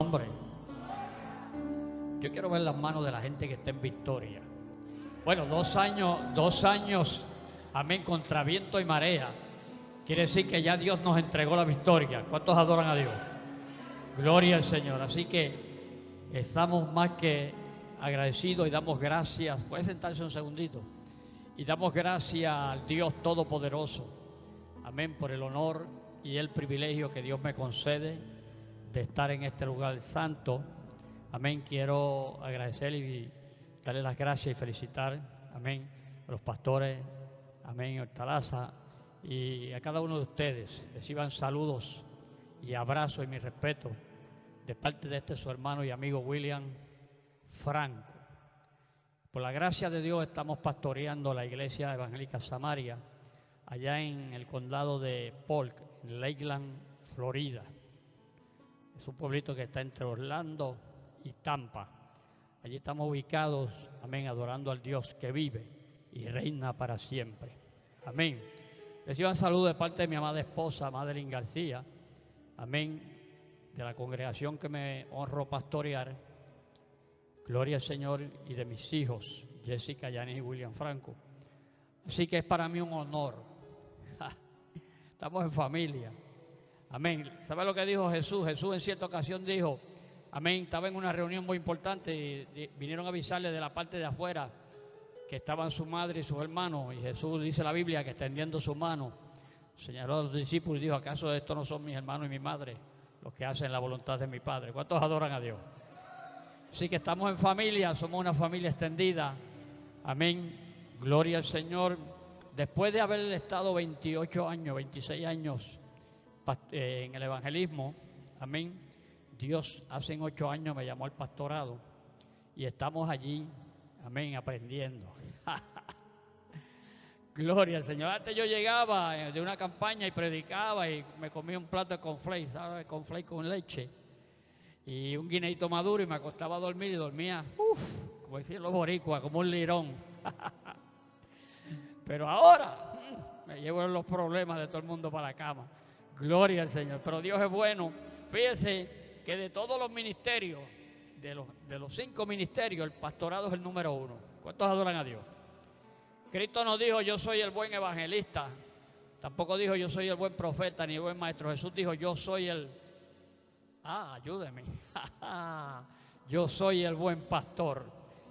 nombre. Yo quiero ver las manos de la gente que está en victoria. Bueno, dos años, dos años, amén, contra viento y marea. Quiere decir que ya Dios nos entregó la victoria. ¿Cuántos adoran a Dios? Gloria al Señor. Así que estamos más que agradecidos y damos gracias. Puede sentarse un segundito. Y damos gracias al Dios Todopoderoso. Amén, por el honor y el privilegio que Dios me concede de estar en este lugar santo. Amén. Quiero agradecer y darle las gracias y felicitar, amén, a los pastores, amén, Hortalaza y a cada uno de ustedes. Reciban saludos y abrazos y mi respeto de parte de este su hermano y amigo William Franco. Por la gracia de Dios estamos pastoreando la iglesia evangélica Samaria allá en el condado de Polk, en Lakeland, Florida. Es un pueblito que está entre Orlando y Tampa. Allí estamos ubicados, amén, adorando al Dios que vive y reina para siempre. Amén. Reciban saludos de parte de mi amada esposa, Madeline García. Amén. De la congregación que me honro pastorear. Gloria al Señor y de mis hijos, Jessica, Yanis y William Franco. Así que es para mí un honor. Estamos en familia. Amén. ¿Sabe lo que dijo Jesús? Jesús en cierta ocasión dijo, amén, estaba en una reunión muy importante y vinieron a avisarle de la parte de afuera que estaban su madre y sus hermanos. Y Jesús dice la Biblia que extendiendo su mano, señaló a los discípulos y dijo, ¿acaso estos no son mis hermanos y mi madre? Los que hacen la voluntad de mi Padre. ¿Cuántos adoran a Dios? Así que estamos en familia, somos una familia extendida. Amén. Gloria al Señor. Después de haber estado 28 años, 26 años en el evangelismo, amén, Dios hace ocho años me llamó al pastorado y estamos allí, amén, aprendiendo. Gloria al Señor. Antes yo llegaba eh, de una campaña y predicaba y me comía un plato de conflakes, ¿sabes? Conflakes con leche y un guineito maduro y me acostaba a dormir y dormía, uff, como decían los boricuas, como un lirón. Pero ahora mm, me llevo los problemas de todo el mundo para la cama. Gloria al Señor. Pero Dios es bueno. Fíjese que de todos los ministerios, de los, de los cinco ministerios, el pastorado es el número uno. ¿Cuántos adoran a Dios? Cristo no dijo yo soy el buen evangelista. Tampoco dijo yo soy el buen profeta ni el buen maestro. Jesús dijo yo soy el... Ah, ayúdeme. yo soy el buen pastor.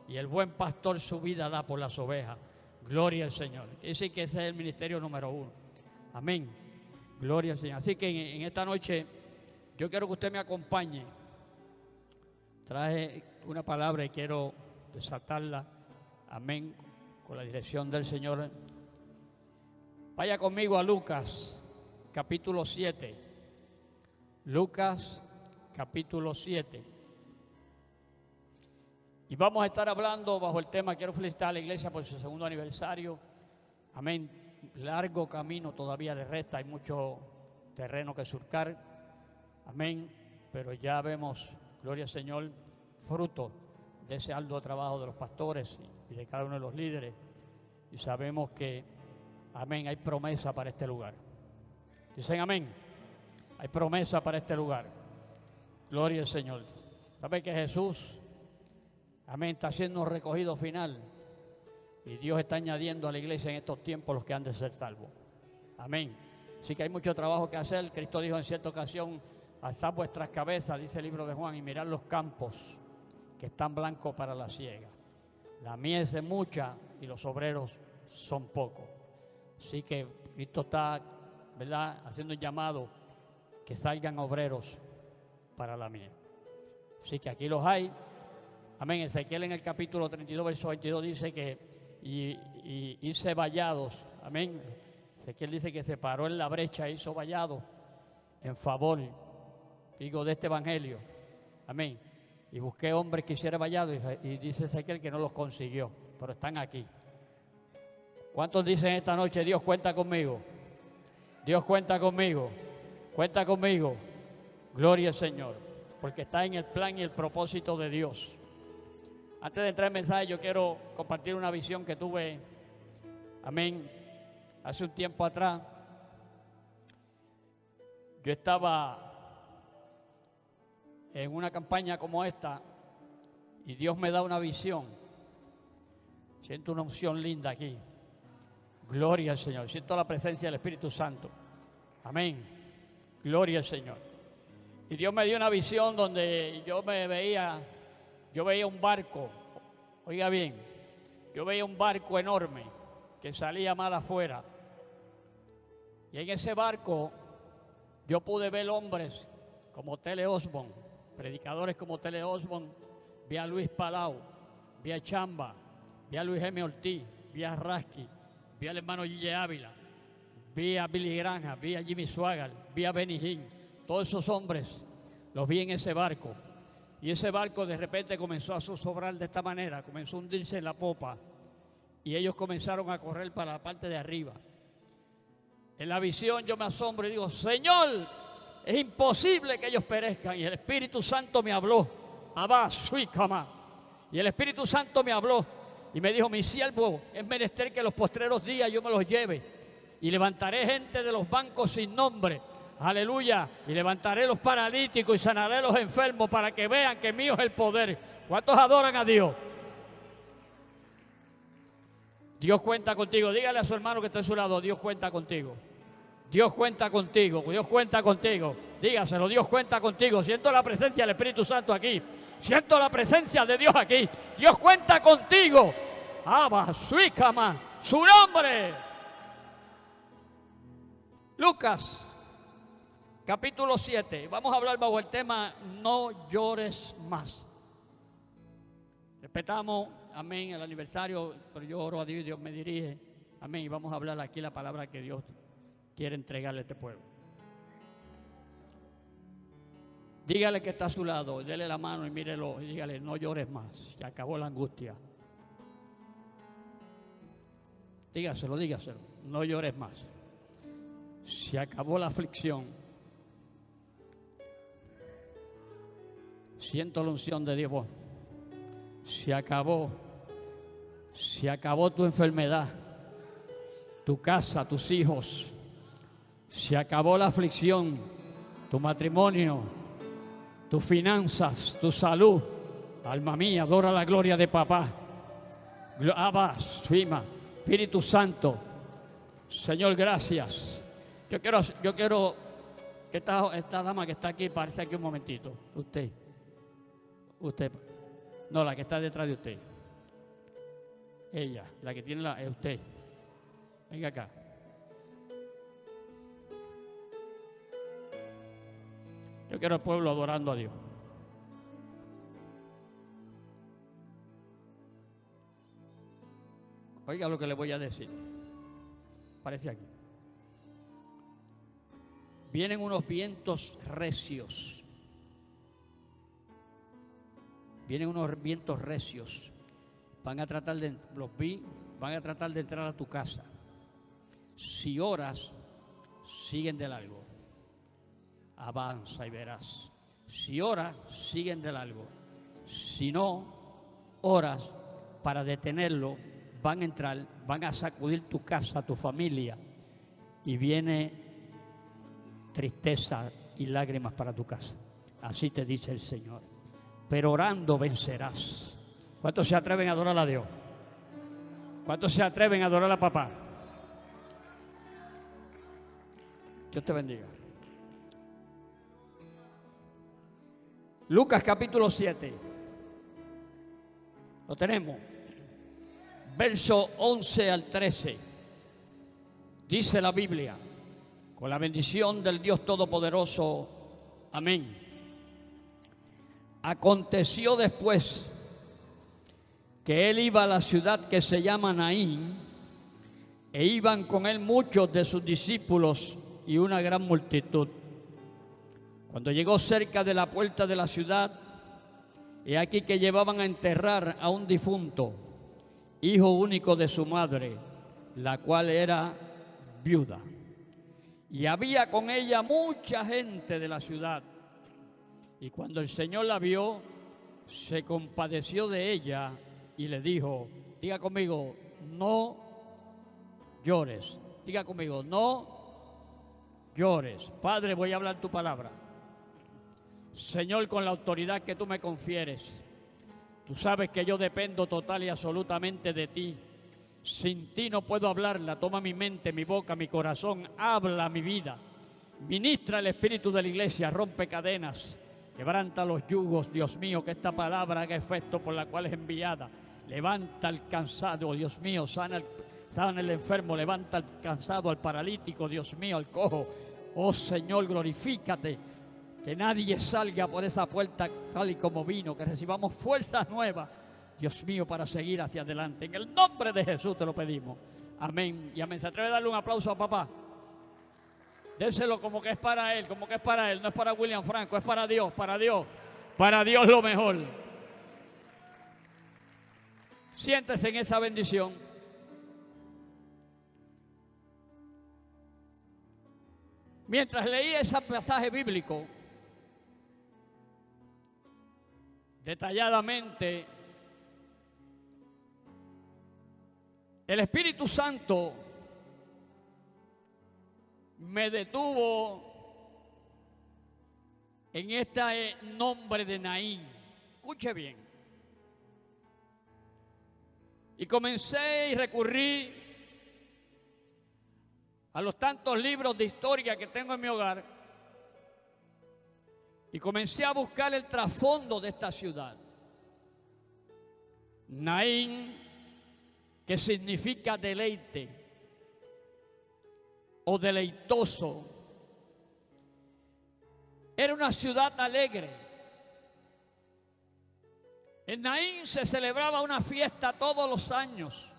Y el buen pastor su vida da por las ovejas. Gloria al Señor. Dice que ese es el ministerio número uno. Amén. Gloria al Señor. Así que en, esta noche yo quiero que usted me acompañe. Traje una palabra y quiero desatarla. Amén. Con la dirección del Señor. Vaya conmigo a Lucas, capítulo 7. Lucas, capítulo 7. Y vamos a estar hablando bajo el tema, quiero felicitar a la iglesia por su segundo aniversario. Amén largo camino todavía le resta, hay mucho terreno que surcar. Amén. Pero ya vemos, gloria al Señor, fruto de ese alto trabajo de los pastores y de cada uno de los líderes. Y sabemos que, amén, hay promesa para este lugar. Dicen amén. Hay promesa para este lugar. Gloria al Señor. ¿Sabe que Jesús, amén, está haciendo un recogido final? Y Dios está añadiendo a la iglesia en estos tiempos los que han de ser salvos. Amén. Así que hay mucho trabajo que hacer. Cristo dijo en cierta ocasión, alzad vuestras cabezas, dice el libro de Juan, y mirad los campos que están blancos para la siega. La miel es mucha y los obreros son pocos. Así que Cristo está, ¿verdad?, haciendo un llamado que salgan obreros para la miel. Así que aquí los hay. Amén. Ezequiel en el capítulo 32, verso 22 dice que y, hice vallados. Amén. Ezequiel dice que se paró en la brecha, hizo vallados en favor, digo, de este evangelio. Amén. Y busqué hombres que hicieran vallados y, dice Ezequiel que no los consiguió, pero están aquí. ¿Cuántos dicen esta noche, Dios cuenta conmigo? Dios cuenta conmigo. Cuenta conmigo. Gloria al Señor. Porque está en el plan y el propósito de Dios. Antes de entrar en mensaje, yo quiero compartir una visión que tuve, amén, hace un tiempo atrás. Yo estaba en una campaña como esta y Dios me da una visión, siento una unción linda aquí. Gloria al Señor. Siento la presencia del Espíritu Santo. Amén. Gloria al Señor. Y Dios me dio una visión donde yo me veía, yo veía un barco, oiga bien, yo veía un barco enorme que salía mal afuera. Y en ese barco yo pude ver hombres como Tele Osborne, predicadores como Tele Osborne, vi a Luis Palau, vi a Chamba, vi a Luis M. Ortiz, vi a Rasky, vi al hermano Gille Ávila, vi a Billy Granja, vi a Jimmy Swaggart, vi a Benny Hinn, todos esos hombres los vi en ese barco. Y ese barco de repente comenzó a zozobrar de esta manera, comenzó a hundirse en la popa. Y ellos comenzaron a correr para la parte de arriba. En la visión yo me asombro y digo, Señor, es imposible que ellos perezcan. Y el Espíritu Santo me habló. Abba, cama. Y el Espíritu Santo me habló y me dijo, mi siervo, es menester que los postreros días yo me los lleve. Y levantaré gente de los bancos sin nombre. Aleluya. Y levantaré los paralíticos y sanaré los enfermos para que vean que mío es el poder. ¿Cuántos adoran a Dios? Dios cuenta contigo. Dígale a su hermano que está a su lado, Dios cuenta contigo. Dios cuenta contigo, Dios cuenta contigo. Dígaselo, Dios cuenta contigo. Siento la presencia del Espíritu Santo aquí. Siento la presencia de Dios aquí. Dios cuenta contigo. Abba, Suícama, su nombre. Lucas, capítulo 7. Vamos a hablar bajo el tema No llores más. Respetamos, amén, el aniversario, pero yo oro a Dios y Dios me dirige. Amén. Y vamos a hablar aquí la palabra que Dios quiere entregarle a este pueblo. Dígale que está a su lado, déle la mano y mírelo y dígale, no llores más, se acabó la angustia. Dígaselo, dígaselo, no llores más. Se acabó la aflicción. Siento la unción de Dios. Se acabó. Se acabó tu enfermedad, tu casa, tus hijos. Se acabó la aflicción, tu matrimonio, tus finanzas, tu salud. Alma mía, adora la gloria de papá. Abba, Fima, Espíritu Santo. Señor, gracias. Yo quiero, yo quiero que esta, esta dama que está aquí, parece aquí un momentito. Usted. Usted. No, la que está detrás de usted. Ella, la que tiene la, es usted. Venga acá. Yo quiero el pueblo adorando a Dios. Oiga lo que le voy a decir. Parece aquí. Vienen unos vientos recios. Vienen unos vientos recios. Van a tratar de los vi, van a tratar de entrar a tu casa. Si oras, siguen de largo avanza y verás. Si oras, siguen de largo. Si no oras para detenerlo, van a entrar, van a sacudir tu casa, tu familia, y viene tristeza y lágrimas para tu casa. Así te dice el Señor. Pero orando vencerás. ¿Cuántos se atreven a adorar a Dios? ¿Cuántos se atreven a adorar a papá? Dios te bendiga. Lucas capítulo 7. Lo tenemos. Verso 11 al 13. Dice la Biblia, con la bendición del Dios Todopoderoso. Amén. Aconteció después que él iba a la ciudad que se llama Naín, e iban con él muchos de sus discípulos y una gran multitud. Cuando llegó cerca de la puerta de la ciudad, he aquí que llevaban a enterrar a un difunto, hijo único de su madre, la cual era viuda. Y había con ella mucha gente de la ciudad. Y cuando el Señor la vio, se compadeció de ella y le dijo, diga conmigo, no llores. Diga conmigo, no llores. Padre, voy a hablar tu palabra. Señor, con la autoridad que tú me confieres. Tú sabes que yo dependo total y absolutamente de ti. Sin ti no puedo hablarla. Toma mi mente, mi boca, mi corazón. Habla mi vida. Ministra el espíritu de la iglesia. Rompe cadenas. Quebranta los yugos, Dios mío, que esta palabra haga efecto por la cual es enviada. Levanta al cansado, Dios mío, sana el, sana el enfermo, levanta al cansado, al paralítico, Dios mío, al cojo. Oh Señor, glorifícate. Que nadie salga por esa puerta tal y como vino, que recibamos fuerzas nuevas, Dios mío, para seguir hacia adelante. En el nombre de Jesús te lo pedimos. Amén. Y amén. ¿Se atreve a darle un aplauso a papá? Déselo como que es para él, como que es para él, no es para William Franco, es para Dios, para Dios, para Dios lo mejor. Siéntese en esa bendición. Mientras leía ese pasaje bíblico, detalladamente, el Espíritu Santo me detuvo en este nombre de Naín. Escuche bien. Y comencé y recurrí a los tantos libros de historia que tengo en mi hogar y comencé a buscar el trasfondo de esta ciudad. Naín, que significa deleite o deleitoso, era una ciudad alegre en Naín se celebraba una fiesta todos los años,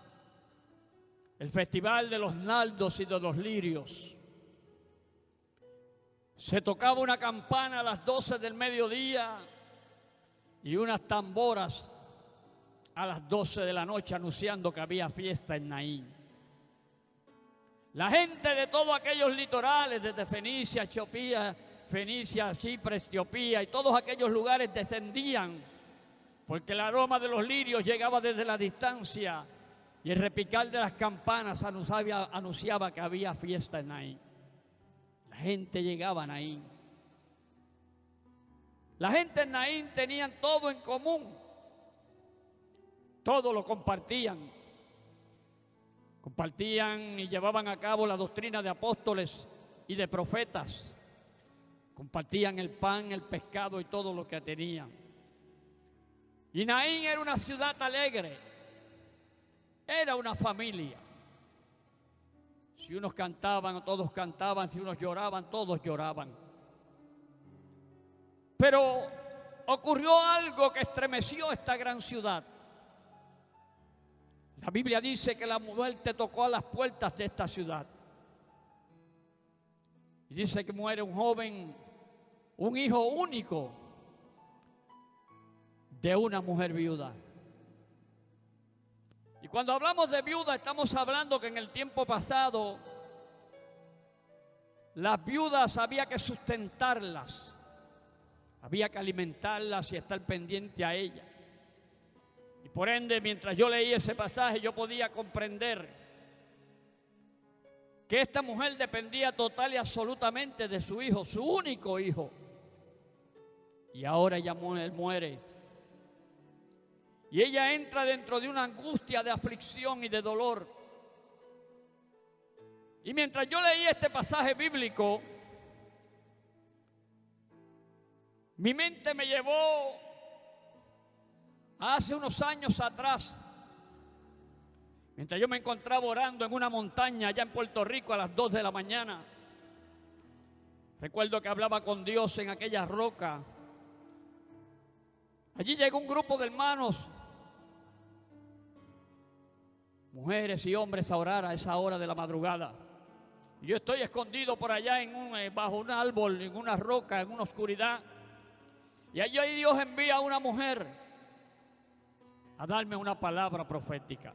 el festival de los naldos y de los lirios. Se tocaba una campana a las 12 del mediodía y unas tamboras a las 12 de la noche anunciando que había fiesta en Naín. La gente de todos aquellos litorales, desde Fenicia, Etiopía, Fenicia, Chipre, Etiopía y todos aquellos lugares descendían porque el aroma de los lirios llegaba desde la distancia y el repicar de las campanas anunciaba, anunciaba que había fiesta en Naín. La gente llegaba a Naín. La gente en Naín tenían todo en común. Todo lo compartían. Compartían y llevaban a cabo la doctrina de apóstoles y de profetas. Compartían el pan, el pescado y todo lo que tenían. Y Naín era una ciudad alegre, era una familia. Si unos cantaban, todos cantaban, si unos lloraban, todos lloraban. Pero ocurrió algo que estremeció esta gran ciudad. La Biblia dice que la muerte tocó a las puertas de esta ciudad. Y dice que muere un joven, un hijo único, de una mujer viuda. Y cuando hablamos de viuda estamos hablando que en el tiempo pasado las viudas había que sustentarlas, había que alimentarlas y estar pendiente a ellas. Por ende, mientras yo leí ese pasaje, yo podía comprender que esta mujer dependía total y absolutamente de su hijo, su único hijo. Y ahora ella muere y ella entra dentro de una angustia de aflicción y de dolor. Y mientras yo leía este pasaje bíblico, mi mente me llevó hace unos años atrás, mientras yo me encontraba orando en una montaña allá en Puerto Rico a las 2 de la mañana. Recuerdo que hablaba con Dios en aquella roca. Allí llegó un grupo de hermanos mujeres y hombres a orar a esa hora de la madrugada. Yo estoy escondido por allá en un, eh, bajo un árbol, en una roca, en una oscuridad. Y allí Dios envía a una mujer a darme una palabra profética.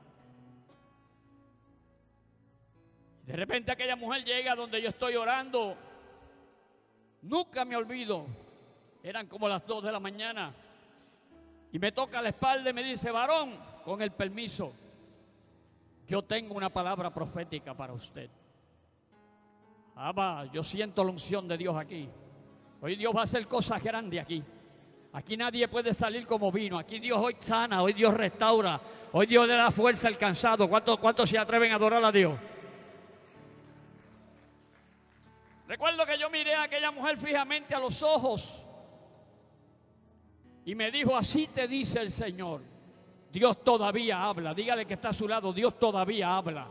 De repente aquella mujer llega donde yo estoy orando. Nunca me olvido. Eran como las dos de la mañana. Y me toca la espalda y me dice, varón, con el permiso. Yo tengo una palabra profética para usted. Abba, yo siento la unción de Dios aquí. Hoy Dios va a hacer cosas grandes aquí. Aquí nadie puede salir como vino. Aquí Dios hoy sana, hoy Dios restaura, hoy Dios le da fuerza al cansado. ¿Cuántos, cuántos se atreven a adorar a Dios? Recuerdo que yo miré a aquella mujer fijamente a los ojos y me dijo, así te dice el Señor. Dios todavía habla. Dígale que está a su lado, Dios todavía habla.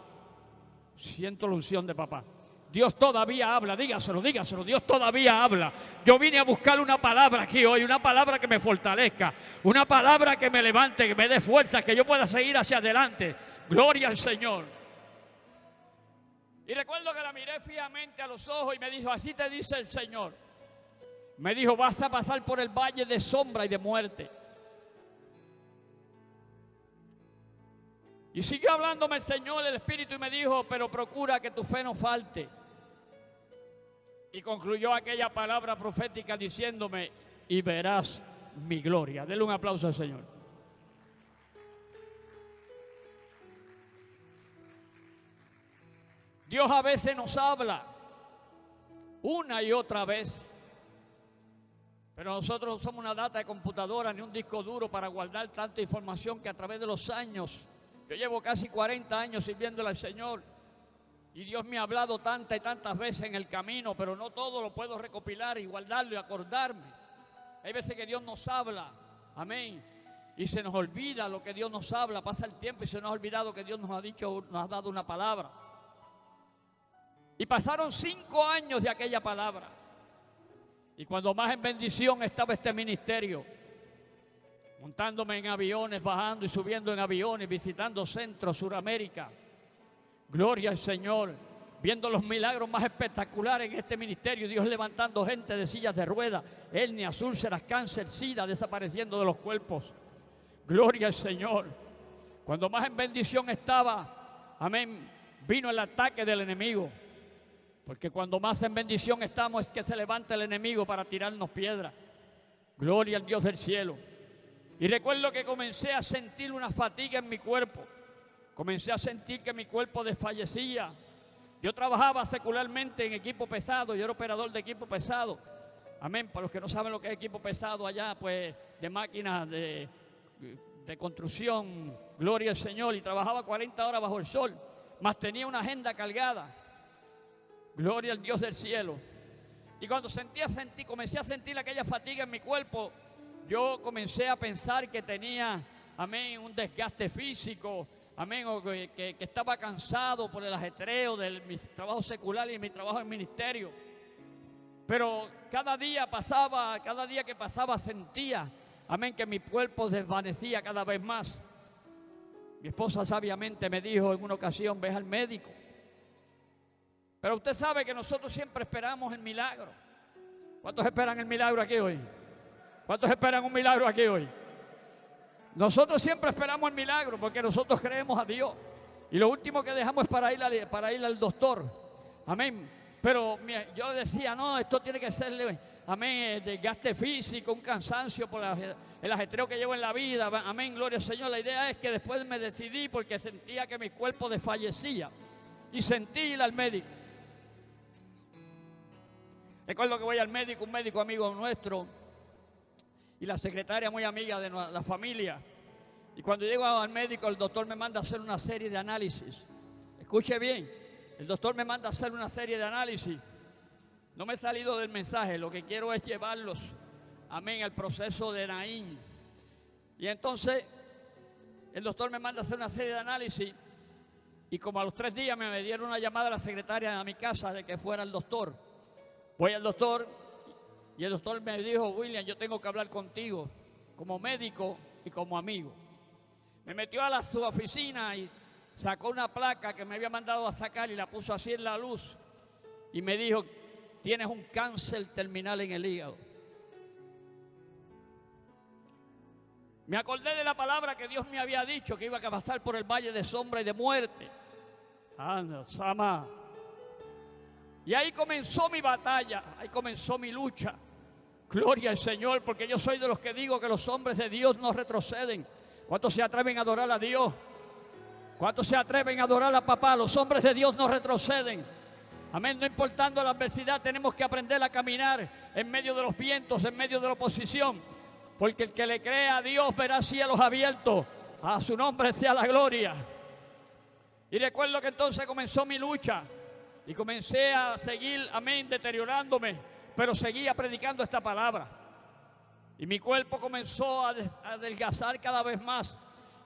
Siento la unción de papá. Dios todavía habla, dígaselo, dígaselo, Dios todavía habla. Yo vine a buscar una palabra aquí hoy, una palabra que me fortalezca, una palabra que me levante, que me dé fuerza, que yo pueda seguir hacia adelante. Gloria al Señor. Y recuerdo que la miré fijamente a los ojos y me dijo, así te dice el Señor. Me dijo, vas a pasar por el valle de sombra y de muerte. Y siguió hablándome el Señor, el Espíritu, y me dijo, pero procura que tu fe no falte. Y concluyó aquella palabra profética diciéndome, y verás mi gloria. Denle un aplauso al Señor. Dios a veces nos habla una y otra vez. Pero nosotros no somos una data de computadora ni un disco duro para guardar tanta información que a través de los años, yo llevo casi 40 años sirviéndole al Señor y Dios me ha hablado tantas y tantas veces en el camino, pero no todo lo puedo recopilar y guardarlo y acordarme. Hay veces que Dios nos habla, amén, y se nos olvida lo que Dios nos habla, pasa el tiempo y se nos ha olvidado que Dios nos ha dicho, nos ha dado una palabra. Y pasaron cinco años de aquella palabra. Y cuando más en bendición estaba este ministerio, montándome en aviones, bajando y subiendo en aviones, visitando Centro, Suramérica, Gloria al Señor. Viendo los milagros más espectaculares en este ministerio, Dios levantando gente de sillas de ruedas, hernias, úlceras, cáncer, sida, desapareciendo de los cuerpos. Gloria al Señor. Cuando más en bendición estaba, amén, vino el ataque del enemigo. Porque cuando más en bendición estamos es que se levanta el enemigo para tirarnos piedras. Gloria al Dios del cielo. Y recuerdo que comencé a sentir una fatiga en mi cuerpo. Comencé a sentir que mi cuerpo desfallecía. Yo trabajaba secularmente en equipo pesado, yo era operador de equipo pesado. Amén. Para los que no saben lo que es equipo pesado allá, pues de máquinas de, de construcción, gloria al Señor. Y trabajaba 40 horas bajo el sol, más tenía una agenda cargada. Gloria al Dios del cielo. Y cuando sentía, sentí, comencé a sentir aquella fatiga en mi cuerpo, yo comencé a pensar que tenía, amén, un desgaste físico, amén, o que, estaba cansado por el ajetreo de mi trabajo secular y mi trabajo en ministerio. Pero cada día pasaba, cada día que pasaba sentía, amén, que mi cuerpo desvanecía cada vez más. Mi esposa sabiamente me dijo en una ocasión, ve al médico. Pero usted sabe que nosotros siempre esperamos el milagro. ¿Cuántos esperan el milagro aquí hoy? ¿Cuántos esperan un milagro aquí hoy? Nosotros siempre esperamos el milagro porque nosotros creemos a Dios. Y lo último que dejamos es para ir, para ir al doctor. Amén. Pero yo decía, no, esto tiene que ser, amén, desgaste físico, un cansancio por el ajetreo que llevo en la vida. Amén, gloria al Señor. La idea es que después me decidí porque sentía que mi cuerpo desfallecía. Y sentí ir al médico. Recuerdo que voy al médico, un médico amigo nuestro, y la secretaria muy amiga de la familia. Y cuando llego al médico, el doctor me manda a hacer una serie de análisis. Escuche bien, el doctor me manda a hacer una serie de análisis. No me he salido del mensaje, lo que quiero es llevarlos, amén, al proceso de Naín. Y entonces el doctor me manda a hacer una serie de análisis y como a los tres días me dieron una llamada a la secretaria a mi casa de que fuera el doctor. Voy al doctor y el doctor me dijo, William, yo tengo que hablar contigo como médico y como amigo. Me metió a la, su oficina y sacó una placa que me había mandado a sacar y la puso así en la luz. Y me dijo, tienes un cáncer terminal en el hígado. Me acordé de la palabra que Dios me había dicho que iba a pasar por el valle de sombra y de muerte. Anda, Sama. Y ahí comenzó mi batalla, ahí comenzó mi lucha. Gloria al Señor, porque yo soy de los que digo que los hombres de Dios no retroceden. ¿Cuántos se atreven a adorar a Dios? ¿Cuántos se atreven a adorar a papá? Los hombres de Dios no retroceden. Amén, no importando la adversidad, tenemos que aprender a caminar en medio de los vientos, en medio de la oposición. Porque el que le cree a Dios verá cielos abiertos. A su nombre sea la gloria. Y recuerdo que entonces comenzó mi lucha. Y comencé a seguir, amén, deteriorándome. Pero seguía predicando esta palabra. Y mi cuerpo comenzó a adelgazar cada vez más.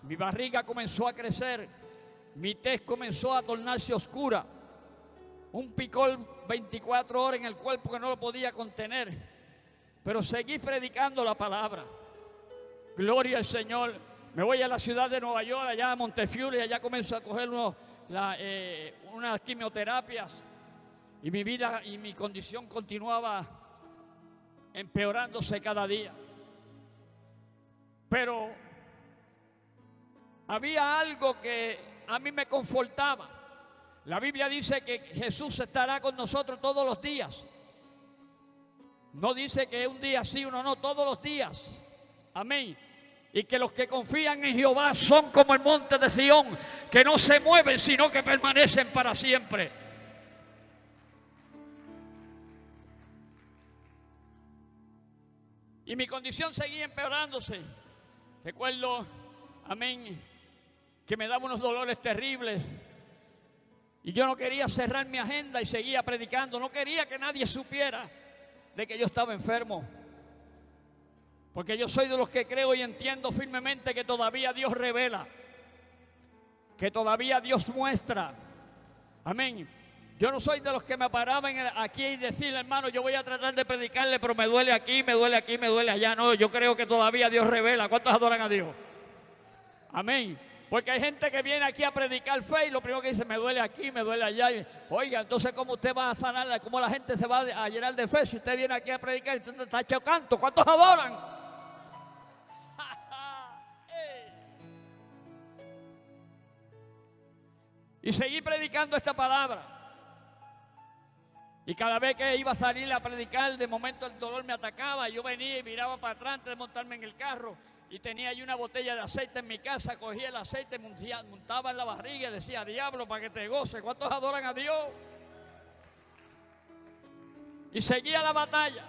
Mi barriga comenzó a crecer. Mi tez comenzó a tornarse oscura. Un picor 24 horas en el cuerpo que no lo podía contener. Pero seguí predicando la palabra. Gloria al Señor. Me voy a la ciudad de Nueva York, allá a Montefiore, y allá comienzo a coger eh, unas quimioterapias. Y mi vida y mi condición continuaba empeorándose cada día. Pero había algo que a mí me confortaba. La Biblia dice que Jesús estará con nosotros todos los días. No dice que un día sí, uno no, todos los días. Amén. Y que los que confían en Jehová son como el monte de Sión, que no se mueven, sino que permanecen para siempre. Y mi condición seguía empeorándose. Recuerdo, amén, que me daba unos dolores terribles. Y yo no quería cerrar mi agenda y seguía predicando. No quería que nadie supiera de que yo estaba enfermo. Porque yo soy de los que creo y entiendo firmemente que todavía Dios revela. Que todavía Dios muestra. Amén. Yo no soy de los que me paraban aquí y decirle, hermano, yo voy a tratar de predicarle, pero me duele aquí, me duele aquí, me duele allá. No, yo creo que todavía Dios revela. ¿Cuántos adoran a Dios? Amén. Porque hay gente que viene aquí a predicar fe y lo primero que dice, me duele aquí, me duele allá. Oiga, entonces, ¿cómo usted va a sanarla? ¿Cómo la gente se va a llenar de fe si usted viene aquí a predicar usted está chocando? ¿Cuántos adoran? Y seguí predicando esta palabra. Y cada vez que iba a salir a predicar, de momento el dolor me atacaba. Yo venía y miraba para atrás antes de montarme en el carro. Y tenía ahí una botella de aceite en mi casa. Cogía el aceite, montaba en la barriga y decía, diablo, para que te goce. ¿Cuántos adoran a Dios? Y seguía la batalla.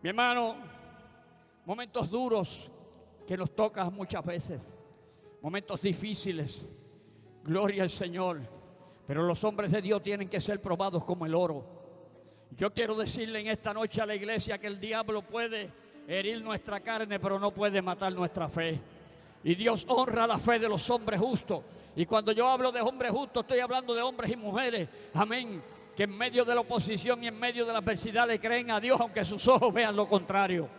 Mi hermano, momentos duros que nos tocan muchas veces. Momentos difíciles. Gloria al Señor. Pero los hombres de Dios tienen que ser probados como el oro. Yo quiero decirle en esta noche a la iglesia que el diablo puede herir nuestra carne, pero no puede matar nuestra fe. Y Dios honra la fe de los hombres justos. Y cuando yo hablo de hombres justos, estoy hablando de hombres y mujeres. Amén. Que en medio de la oposición y en medio de la adversidad le creen a Dios, aunque sus ojos vean lo contrario.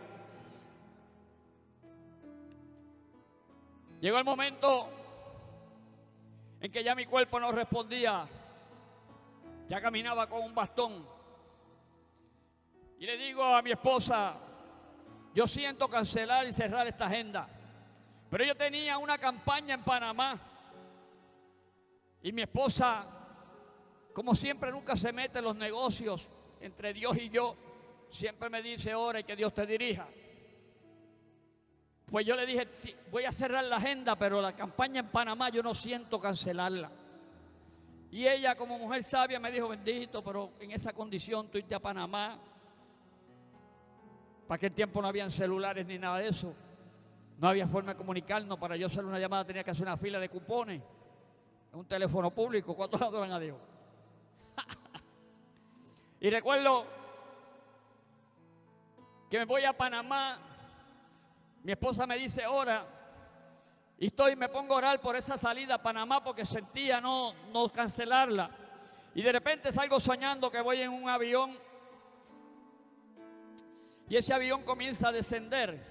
Llegó el momento en que ya mi cuerpo no respondía, ya caminaba con un bastón. Y le digo a mi esposa, yo siento cancelar y cerrar esta agenda. Pero yo tenía una campaña en Panamá y mi esposa, como siempre, nunca se mete en los negocios entre Dios y yo. Siempre me dice, ora y que Dios te dirija. Pues yo le dije, voy a cerrar la agenda, pero la campaña en Panamá yo no siento cancelarla. Y ella como mujer sabia me dijo, bendito, pero en esa condición tú irte a Panamá. Para aquel tiempo no habían celulares ni nada de eso. No había forma de comunicarnos. Para yo hacer una llamada tenía que hacer una fila de cupones. Un teléfono público. ¿Cuántos adoran a Dios? y recuerdo que me voy a Panamá mi esposa me dice, ora. Y estoy, me pongo a orar por esa salida a Panamá porque sentía no, no cancelarla. Y de repente salgo soñando que voy en un avión. Y ese avión comienza a descender.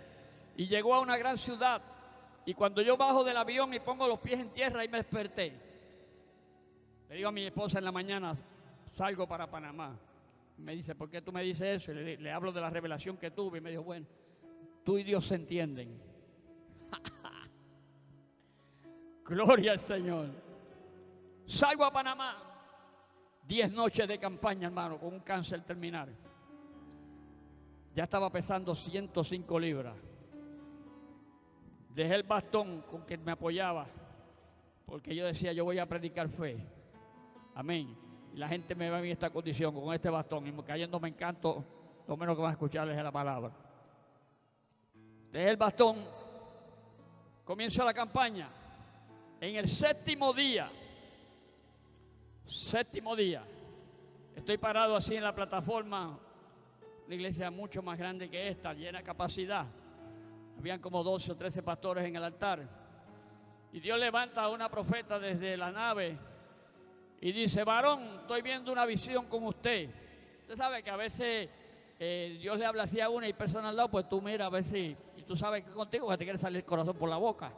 Y llegó a una gran ciudad. Y cuando yo bajo del avión y pongo los pies en tierra, ahí me desperté. Le digo a mi esposa en la mañana, salgo para Panamá. Me dice, ¿por qué tú me dices eso? Y le hablo de la revelación que tuve. Y me dijo, bueno, tú y Dios se entienden. Gloria al Señor. Salgo a Panamá. Diez noches de campaña, hermano, con un cáncer terminal. Ya estaba pesando 105 libras. Dejé el bastón con que me apoyaba, porque yo decía, yo voy a predicar fe. Amén. Y la gente me ve en esta condición, con este bastón, y cayendo me encanto, lo menos que van a escuchar es la palabra. Desde el bastón, comienza la campaña. En el séptimo día, séptimo día, estoy parado así en la plataforma, una iglesia mucho más grande que esta, llena de capacidad. Habían como 12 o 13 pastores en el altar. Y Dios levanta a una profeta desde la nave y dice, varón, estoy viendo una visión con usted. Usted sabe que a veces eh, Dios le habla así a una y persona al lado, pues tú mira a ver si, tú sabes que contigo que te quiere salir el corazón por la boca.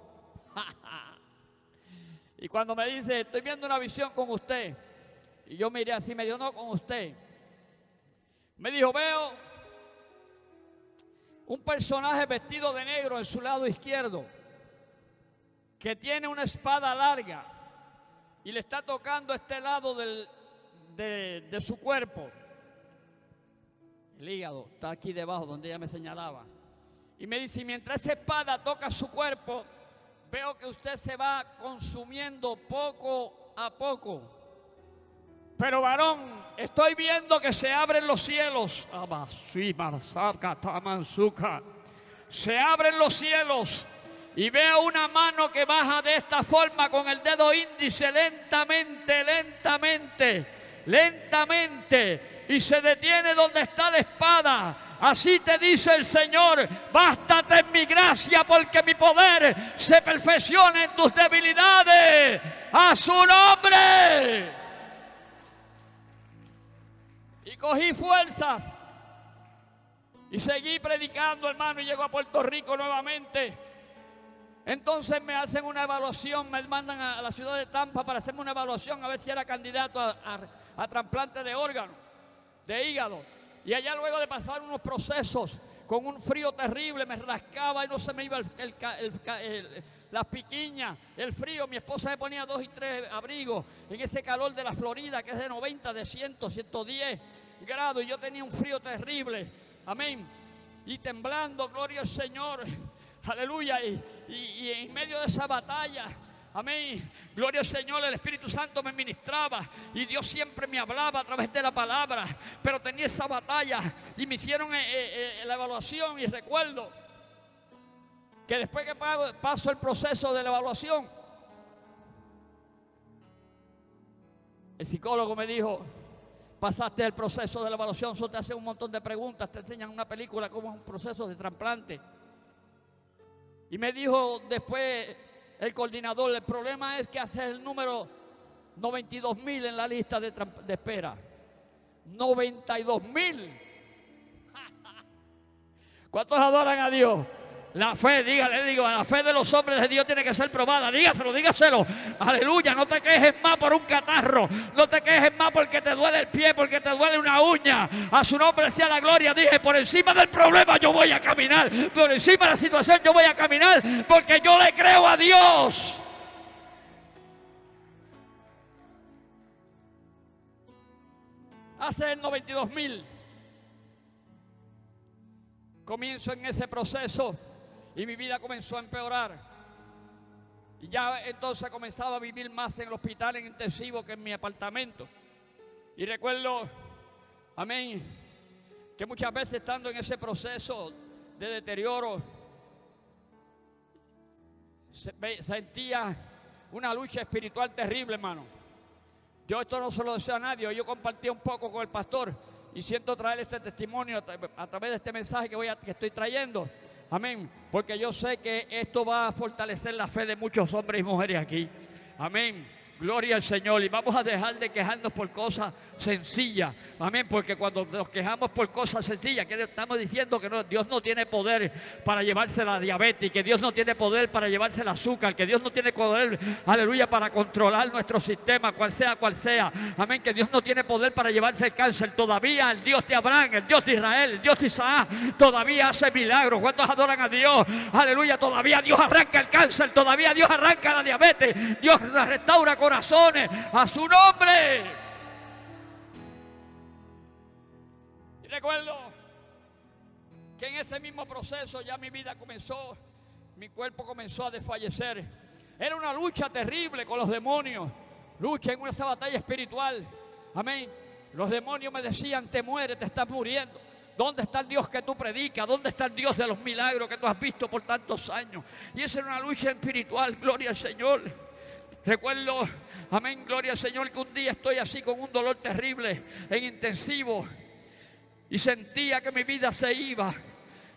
y cuando me dice, estoy viendo una visión con usted, y yo miré así, me dijo, no, con usted. Me dijo, veo un personaje vestido de negro en su lado izquierdo, que tiene una espada larga y le está tocando este lado del, de, de su cuerpo. El hígado está aquí debajo donde ella me señalaba. Y me dice, mientras esa espada toca su cuerpo, veo que usted se va consumiendo poco a poco. Pero varón, estoy viendo que se abren los cielos. Se abren los cielos y veo una mano que baja de esta forma con el dedo índice lentamente, lentamente, lentamente y se detiene donde está la espada. Así te dice el Señor, bástate en mi gracia porque mi poder se perfecciona en tus debilidades. A su nombre. Y cogí fuerzas y seguí predicando, hermano, y llego a Puerto Rico nuevamente. Entonces me hacen una evaluación, me mandan a la ciudad de Tampa para hacerme una evaluación a ver si era candidato a, trasplante de órganos, de hígado. Y allá luego de pasar unos procesos con un frío terrible, me rascaba y no se me iba las piquiñas, el frío. Mi esposa me ponía dos y tres abrigos en ese calor de la Florida que es de 90, de 100, 110 grados. Y yo tenía un frío terrible. Amén. Y temblando, gloria al Señor. Aleluya. Y, en medio de esa batalla, Amén. Gloria al Señor, el Espíritu Santo me ministraba y Dios siempre me hablaba a través de la palabra. Pero tenía esa batalla y me hicieron eh, eh, eh, la evaluación y recuerdo que después que paso el proceso de la evaluación, el psicólogo me dijo, pasaste el proceso de la evaluación, solo te hace un montón de preguntas, te enseñan una película como un proceso de trasplante. Y me dijo después el coordinador, el problema es que hace el número 92 mil en la lista de, de espera. 92 mil. ¿Cuántos adoran a Dios? La fe, dígale, digo, la fe de los hombres de Dios tiene que ser probada. Dígaselo, dígaselo. Aleluya, no te quejes más por un catarro. No te quejes más porque te duele el pie, porque te duele una uña. A su nombre sea la gloria. Dije, por encima del problema yo voy a caminar. Por encima de la situación yo voy a caminar porque yo le creo a Dios. Hace 92 mil. Comienzo en ese proceso y mi vida comenzó a empeorar. Y ya entonces comenzaba a vivir más en el hospital en intensivo que en mi apartamento. Y recuerdo, amén, que muchas veces estando en ese proceso de deterioro, sentía una lucha espiritual terrible, hermano. Yo esto no se lo deseo a nadie, yo compartí un poco con el pastor y siento traer este testimonio a través de este mensaje que, voy a, que estoy trayendo. Amén. Porque yo sé que esto va a fortalecer la fe de muchos hombres y mujeres aquí. Amén. Gloria al Señor. Y vamos a dejar de quejarnos por cosas sencillas. Amén. Porque cuando nos quejamos por cosas sencillas, que estamos diciendo que Dios no tiene poder para llevarse la diabetes, que Dios no tiene poder para llevarse el azúcar, que Dios no tiene poder, aleluya, para controlar nuestro sistema, cual sea, cual sea. Amén. Que Dios no tiene poder para llevarse el cáncer. Todavía el Dios de Abraham, el Dios de Israel, el Dios de Isaac, todavía hace milagros. ¿Cuántos adoran a Dios? Aleluya. Todavía Dios arranca el cáncer, todavía Dios arranca la diabetes. Dios restaura corazones a su nombre. Y recuerdo que en ese mismo proceso ya mi vida comenzó, mi cuerpo comenzó a desfallecer. Era una lucha terrible con los demonios. lucha en esa batalla espiritual. Amén. Los demonios me decían, te mueres, te estás muriendo. ¿Dónde está el Dios que tú predicas? ¿Dónde está el Dios de los milagros que tú has visto por tantos años? Y esa era una lucha espiritual, gloria al Señor. Recuerdo, amén, gloria al Señor, que un día estoy así con un dolor terrible en intensivo y sentía que mi vida se iba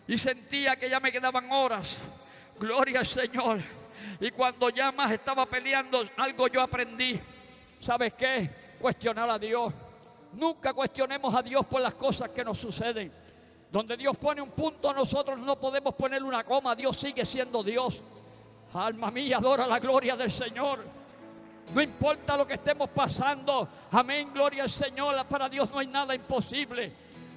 y sentía que ya me quedaban horas. Gloria al Señor. Y cuando ya más estaba peleando, algo yo aprendí. ¿Sabes qué? Cuestionar a Dios. Nunca cuestionemos a Dios por las cosas que nos suceden. Donde Dios pone un punto, nosotros no podemos poner una coma. Dios sigue siendo Dios. Alma mía, adora la gloria del Señor. No importa lo que estemos pasando. Amén, gloria al Señor. Para Dios no hay nada imposible.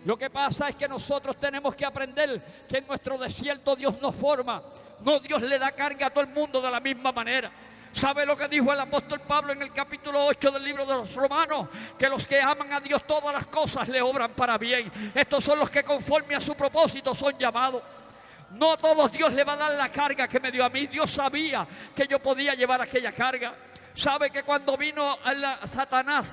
Lo que pasa es que nosotros tenemos que aprender que en nuestro desierto Dios nos forma. No Dios le da carga a todo el mundo de la misma manera. ¿Sabe lo que dijo el apóstol Pablo en el capítulo 8 del libro de los Romanos? Que los que aman a Dios todas las cosas le obran para bien. Estos son los que conforme a su propósito son llamados. No a todos Dios le va a dar la carga que me dio a mí. Dios sabía que yo podía llevar aquella carga. Sabe que cuando vino a Satanás,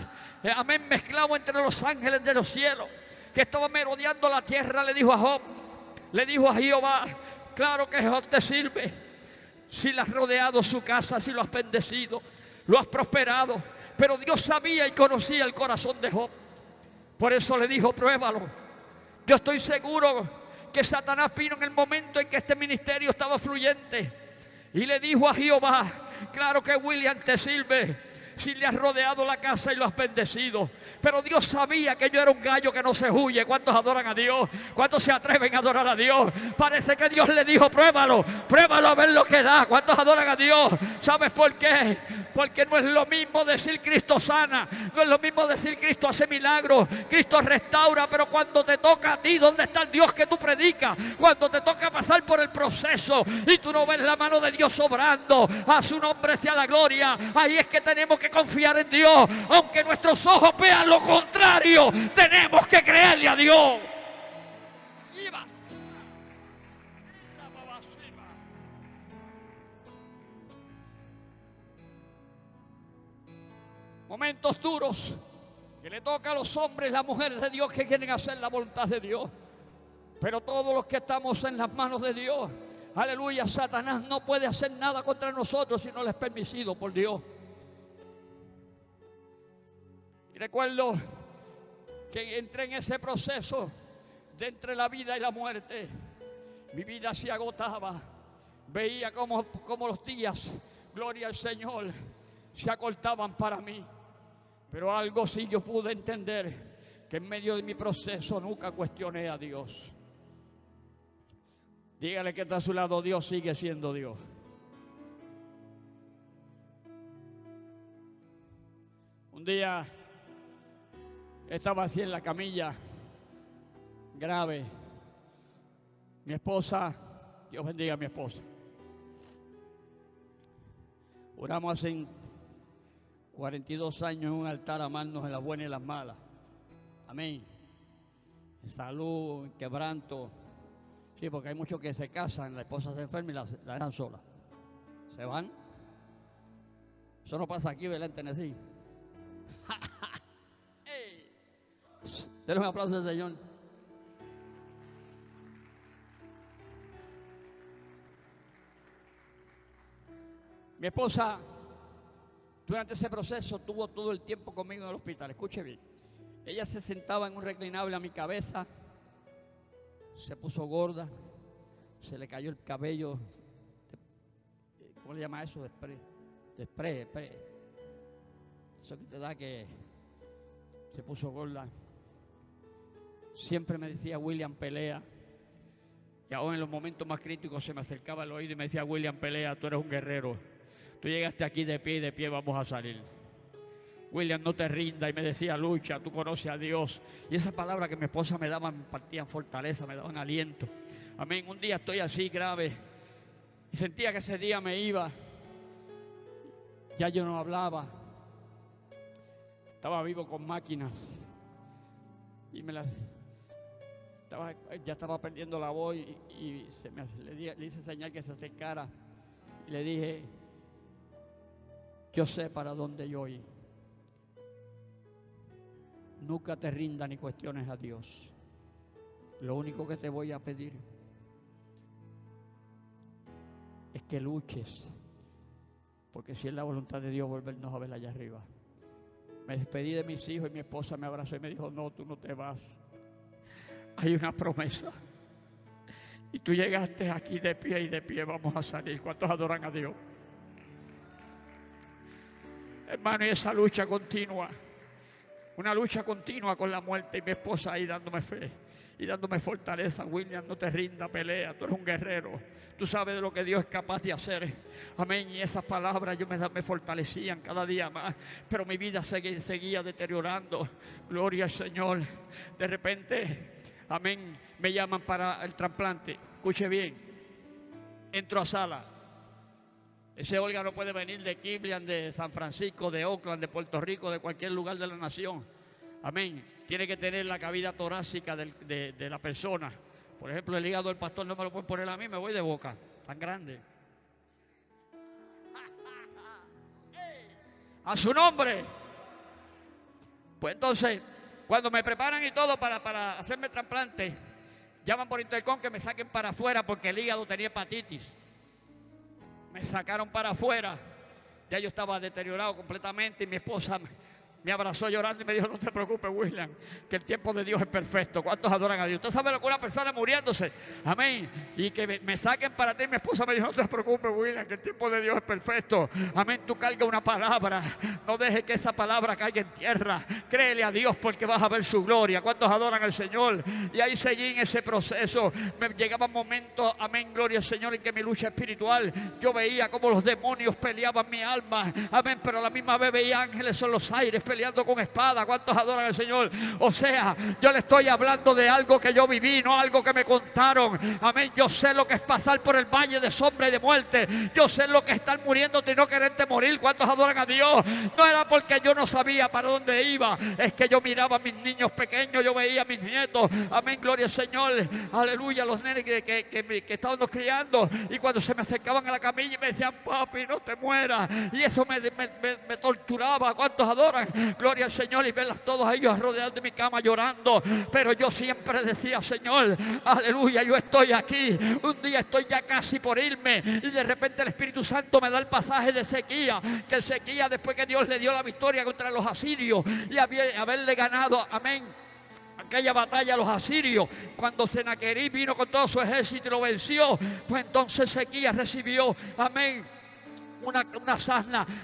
eh, amén, mezclado entre los ángeles de los cielos, que estaba merodeando la tierra, le dijo a Job, le dijo a Jehová, claro que Job te sirve. Si le has rodeado su casa, si lo has bendecido, lo has prosperado. Pero Dios sabía y conocía el corazón de Job. Por eso le dijo, pruébalo. Yo estoy seguro que Satanás vino en el momento en que este ministerio estaba fluyente. Y le dijo a Jehová, claro que William te sirve si le has rodeado la casa y lo has bendecido. Pero Dios sabía que yo era un gallo que no se huye. ¿Cuántos adoran a Dios? ¿Cuántos se atreven a adorar a Dios? Parece que Dios le dijo, pruébalo, pruébalo a ver lo que da. ¿Cuántos adoran a Dios? ¿Sabes por qué? Porque no es lo mismo decir Cristo sana, no es lo mismo decir Cristo hace milagros, Cristo restaura, pero cuando te toca a ti, ¿dónde está el Dios que tú predicas? Cuando te toca pasar por el proceso y tú no ves la mano de Dios obrando, a su nombre sea la gloria. Ahí es que tenemos que confiar en Dios, aunque nuestros ojos vean lo contrario, tenemos que creerle a Dios. Momentos duros que le toca a los hombres y las mujeres de Dios que quieren hacer la voluntad de Dios. Pero todos los que estamos en las manos de Dios, aleluya, Satanás no puede hacer nada contra nosotros si no le es permitido por Dios. Recuerdo que entré en ese proceso de entre la vida y la muerte. Mi vida se agotaba. Veía como, los días, gloria al Señor, se acortaban para mí. Pero algo sí yo pude entender, que en medio de mi proceso nunca cuestioné a Dios. Dígale que está a su lado, Dios sigue siendo Dios. Un día estaba así en la camilla, grave. Mi esposa, Dios bendiga a mi esposa. Oramos hace 42 años en un altar amarnos en las buenas y las malas. Amén. Salud, quebranto. Sí, porque hay muchos que se casan, la esposa se enferma y la, dejan sola. Se van. Eso no pasa aquí, ¿verdad? En Tennessee. Denle un aplauso al Señor. Mi esposa, durante ese proceso, tuvo todo el tiempo conmigo en el hospital. Escuche bien. Ella se sentaba en un reclinable a mi cabeza, se puso gorda, se le cayó el cabello, ¿cómo le llama eso? De spray, de. Eso que te da que se puso gorda. Siempre me decía William pelea. Y aún en los momentos más críticos se me acercaba al oído y me decía William pelea, tú eres un guerrero. Tú llegaste aquí de pie y de pie vamos a salir. William, no te rinda. Y me decía, lucha, tú conoces a Dios. Y esa palabra que mi esposa me daba me partían fortaleza, me daban aliento. Amén. Un día estoy así grave y sentía que ese día me iba. Ya yo no hablaba. Estaba vivo con máquinas. Y me las ya estaba perdiendo la voz y, le, hice señal que se acercara. Y le dije, yo sé para dónde yo ir. Nunca te rinda ni cuestiones a Dios. Lo único que te voy a pedir es que luches. Porque si es la voluntad de Dios, volvernos a ver allá arriba. Me despedí de mis hijos y mi esposa me abrazó y me dijo, no, tú no te vas. Hay una promesa. Y tú llegaste aquí de pie y de pie vamos a salir. ¿Cuántos adoran a Dios? Hermano, y esa lucha continua. Una lucha continua con la muerte y mi esposa ahí dándome fe y dándome fortaleza. William, no te rinda, pelea, tú eres un guerrero. Tú sabes de lo que Dios es capaz de hacer. Amén. Y esas palabras yo me, me fortalecían cada día más. Pero mi vida seguía, seguía deteriorando. Gloria al Señor. De repente, amén, me llaman para el trasplante. Escuche bien. Entro a sala. Ese órgano puede venir de Kiblian, de San Francisco, de Oakland, de Puerto Rico, de cualquier lugar de la nación. Amén. Tiene que tener la cavidad torácica de, la persona. Por ejemplo, el hígado del pastor no me lo pueden poner a mí, me voy de boca. Tan grande. A su nombre. Pues entonces, cuando me preparan y todo para, para hacerme trasplante, llaman por intercom que me saquen para afuera porque el hígado tenía hepatitis me sacaron para afuera. Ya yo estaba deteriorado completamente y mi esposa me abrazó llorando y me dijo, no te preocupes, William, que el tiempo de Dios es perfecto. ¿Cuántos adoran a Dios? Usted sabe lo que una persona muriéndose, amén, y que me, saquen para ti. Mi esposa me dijo, no te preocupes, William, que el tiempo de Dios es perfecto. Amén, tú carga una palabra, no dejes que esa palabra caiga en tierra. Créele a Dios porque vas a ver su gloria. ¿Cuántos adoran al Señor? Y ahí seguí en ese proceso. Me llegaban momentos, amén, gloria al Señor, en que mi lucha espiritual, yo veía como los demonios peleaban mi alma, amén, pero a la misma vez veía ángeles en los aires peleando con espada. ¿Cuántos adoran al Señor? O sea, yo le estoy hablando de algo que yo viví, no algo que me contaron. Amén. Yo sé lo que es pasar por el valle de sombra y de muerte. Yo sé lo que es estar muriéndote y no quererte morir. ¿Cuántos adoran a Dios? No era porque yo no sabía para dónde iba. Es que yo miraba a mis niños pequeños, yo veía a mis nietos. Amén, gloria al Señor. Aleluya, los nenes que, que, que, estábamos criando. Y cuando se me acercaban a la camilla y me decían, papi, no te mueras. Y eso me, me, me torturaba. ¿Cuántos adoran? Gloria al Señor y verlas todos ellos rodeados de mi cama llorando. Pero yo siempre decía, Señor, aleluya, yo estoy aquí. Un día estoy ya casi por irme y de repente el Espíritu Santo me da el pasaje de sequía. Que sequía después que Dios le dio la victoria contra los asirios y haberle ganado, amén aquella batalla a los asirios, cuando Senaquerib vino con todo su ejército y lo venció, pues entonces Sequía recibió, amén una, una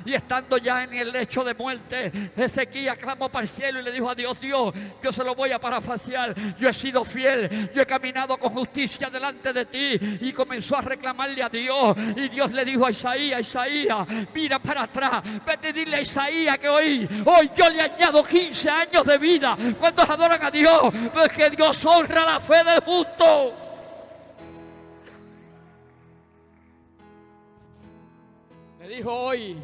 y estando ya en el lecho de muerte, Ezequiel clamó para el cielo y le dijo a Dios, Dios, yo se lo voy a parafaciar, yo he sido fiel, yo he caminado con justicia delante de ti. Y comenzó a reclamarle a Dios. Y Dios le dijo a Isaías, Isaías, mira para atrás, vete y dile a Isaías que hoy, hoy yo le añado 15 años de vida, ¿cuántos adoran a Dios? Porque Dios honra la fe del justo. Le dijo hoy,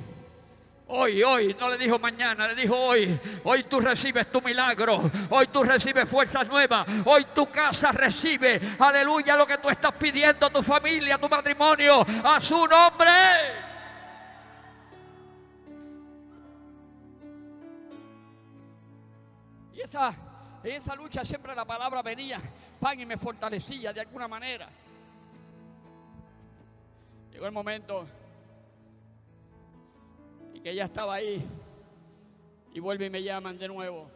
hoy, hoy, no le dijo mañana, le dijo hoy, hoy tú recibes tu milagro, hoy tú recibes fuerzas nuevas, hoy tu casa recibe, aleluya, lo que tú estás pidiendo, tu familia, tu matrimonio, a su nombre. Y esa, esa lucha siempre la palabra venía, pan y me fortalecía de alguna manera. Llegó el momento que ella estaba ahí y vuelve y me llaman de nuevo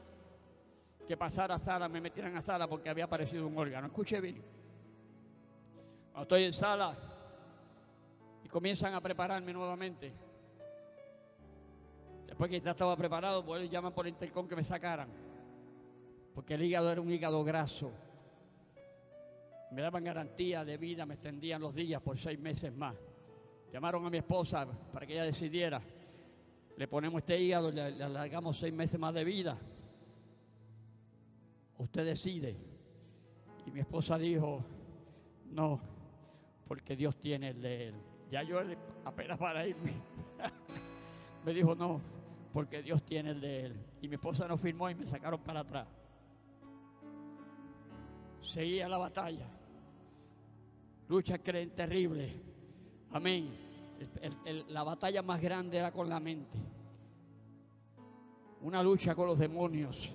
que pasara a sala, me metieran a sala porque había aparecido un órgano. Escuche bien. Cuando estoy en sala y comienzan a prepararme nuevamente. Después que ya estaba preparado, pues llaman por intercom que me sacaran. Porque el hígado era un hígado graso. Me daban garantía de vida, me extendían los días por seis meses más. Llamaron a mi esposa para que ella decidiera le ponemos este hígado, le, le alargamos seis meses más de vida. Usted decide. Y mi esposa dijo, no, porque Dios tiene el de él. Ya yo apenas para irme, me dijo, no, porque Dios tiene el de él. Y mi esposa no firmó y me sacaron para atrás. Seguía la batalla. Lucha creen terrible. Amén la batalla más grande era con la mente. Una lucha con los demonios.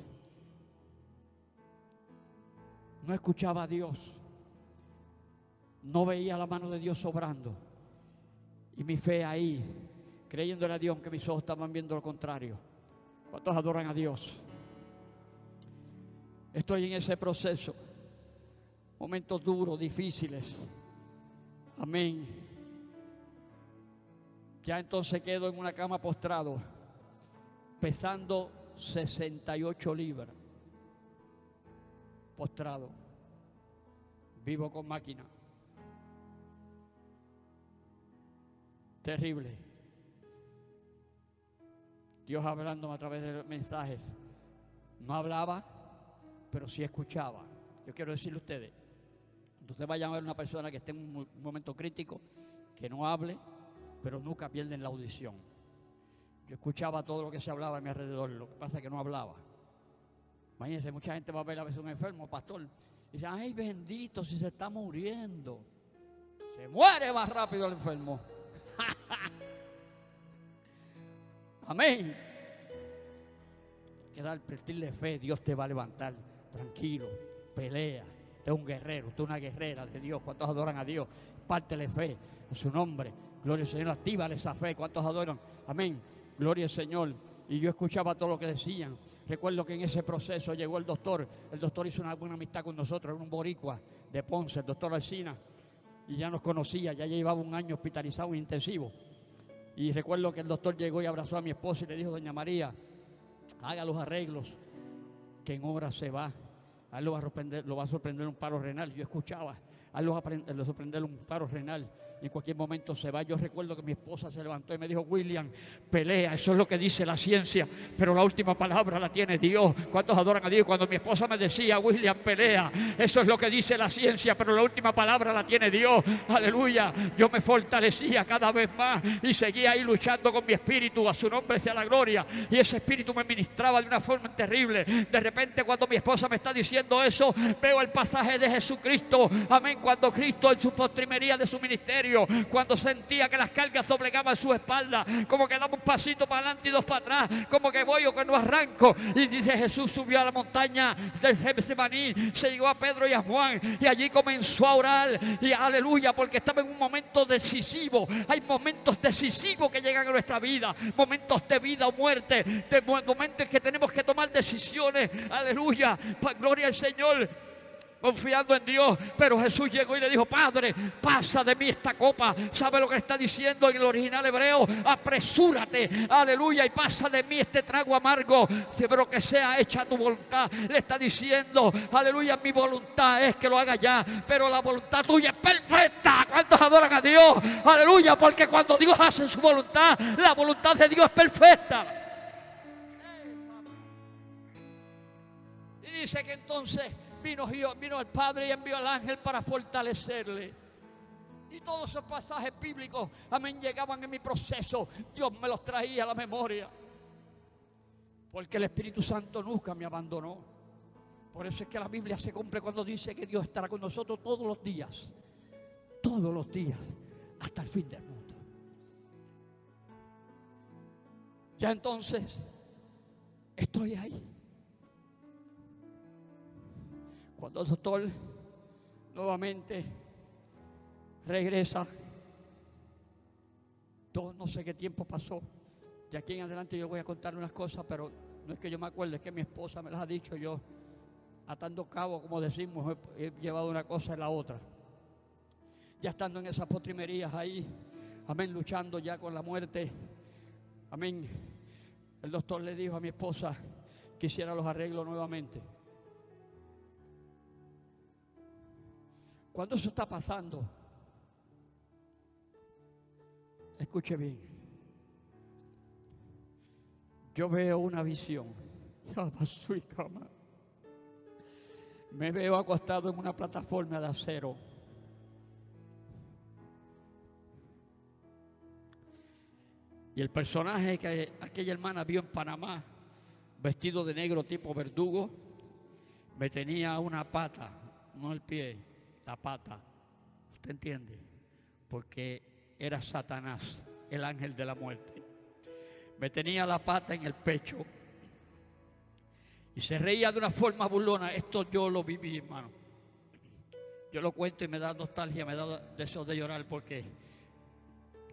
no escuchaba a Dios, no veía la mano de Dios sobrando. Y mi fe ahí, creyéndole a Dios, que mis ojos estaban viendo lo contrario. ¿Cuántos adoran a Dios? Estoy en ese proceso. Momentos duros, difíciles. Amén. Ya entonces quedo en una cama postrado, pesando 68 libras. Postrado. Vivo con máquina. Terrible. Dios hablándome a través de mensajes. No hablaba, pero sí escuchaba. Yo quiero decirle a ustedes, usted vaya a ver una persona que esté en un momento crítico, que no hable, pero nunca pierden la audición. Yo escuchaba todo lo que se hablaba a mi alrededor, lo que pasa es que no hablaba. Imagínense, mucha gente va a ver a veces un enfermo, pastor, y dice, ay bendito, si se está muriendo. Se muere más rápido el enfermo. Amén. Que dar de fe, Dios te va a levantar. Tranquilo, pelea. Usted es un guerrero, usted es una guerrera de Dios. ¿Cuántos adoran a Dios? Pártele fe a su nombre. Gloria al Señor, actívale esa fe. ¿Cuántos adoran? Amén. Gloria al Señor. Y yo escuchaba todo lo que decían. Recuerdo que en ese proceso llegó el doctor. El doctor hizo una buena amistad con nosotros, era un boricua de Ponce, el doctor Alcina. Y ya nos conocía, ya llevaba un año hospitalizado en intensivo. Y recuerdo que el doctor llegó y abrazó a mi esposa y le dijo, doña María, haga los arreglos, que en hora se va. A él lo va a sorprender, lo va a sorprender un paro renal. Yo escuchaba, a él lo va a sorprender un paro renal en cualquier momento se va. Yo recuerdo que mi esposa se levantó y me dijo, William, pelea, eso es lo que dice la ciencia, pero la última palabra la tiene Dios. ¿Cuántos adoran a Dios? Cuando mi esposa me decía, William, pelea, eso es lo que dice la ciencia, pero la última palabra la tiene Dios. Aleluya. Yo me fortalecía cada vez más y seguía ahí luchando con mi espíritu, a su nombre sea la gloria. Y ese espíritu me ministraba de una forma terrible. De repente cuando mi esposa me está diciendo eso, veo el pasaje de Jesucristo. Amén. Cuando Cristo en su postrimería de su ministerio, cuando sentía que las cargas doblegaban su espalda, como que daba un pasito para adelante y dos para atrás, como que voy o que no arranco. Y dice Jesús subió a la montaña del Getsemaní, se llegó a Pedro y a Juan y allí comenzó a orar y aleluya, porque estaba en un momento decisivo. Hay momentos decisivos que llegan a nuestra vida, momentos de vida o muerte, de momentos en que tenemos que tomar decisiones. Aleluya, gloria al Señor confiando en Dios. Pero Jesús llegó y le dijo, Padre, pasa de mí esta copa. ¿Sabe lo que está diciendo en el original hebreo? Apresúrate, aleluya, y pasa de mí este trago amargo. Pero que sea hecha tu voluntad. Le está diciendo, aleluya, mi voluntad es que lo haga ya. Pero la voluntad tuya es perfecta. ¿Cuántos adoran a Dios? Aleluya, porque cuando Dios hace su voluntad, la voluntad de Dios es perfecta. Y dice que entonces Vino, vino el Padre y envió al ángel para fortalecerle. Y todos esos pasajes bíblicos, amén, llegaban en mi proceso. Dios me los traía a la memoria. Porque el Espíritu Santo nunca me abandonó. Por eso es que la Biblia se cumple cuando dice que Dios estará con nosotros todos los días. Todos los días. Hasta el fin del mundo. Ya entonces estoy ahí. Cuando el doctor nuevamente regresa, todo, no sé qué tiempo pasó. De aquí en adelante yo voy a contar unas cosas, pero no es que yo me acuerde, es que mi esposa me las ha dicho yo, atando cabo, como decimos, he, llevado una cosa en la otra. Ya estando en esas potrimerías ahí, amén, luchando ya con la muerte, amén. El doctor le dijo a mi esposa que hiciera los arreglos nuevamente. Cuando eso está pasando, escuche bien. Yo veo una visión. Me veo acostado en una plataforma de acero. Y el personaje que aquella hermana vio en Panamá, vestido de negro tipo verdugo, me tenía una pata, no el pie, la pata. ¿Usted entiende? Porque era Satanás, el ángel de la muerte. Me tenía la pata en el pecho y se reía de una forma burlona. Esto yo lo viví, hermano. Yo lo cuento y me da nostalgia, me da deseo de llorar porque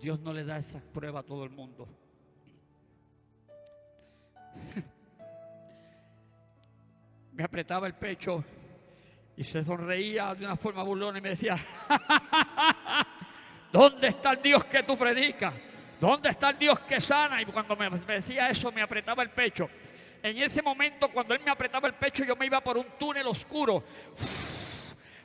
Dios no le da esas pruebas a todo el mundo. me apretaba el pecho y se sonreía de una forma burlona y me decía, ¿dónde está el Dios que tú predicas? ¿Dónde está el Dios que sana? Y cuando me, decía eso me apretaba el pecho. En ese momento, cuando él me apretaba el pecho, yo me iba por un túnel oscuro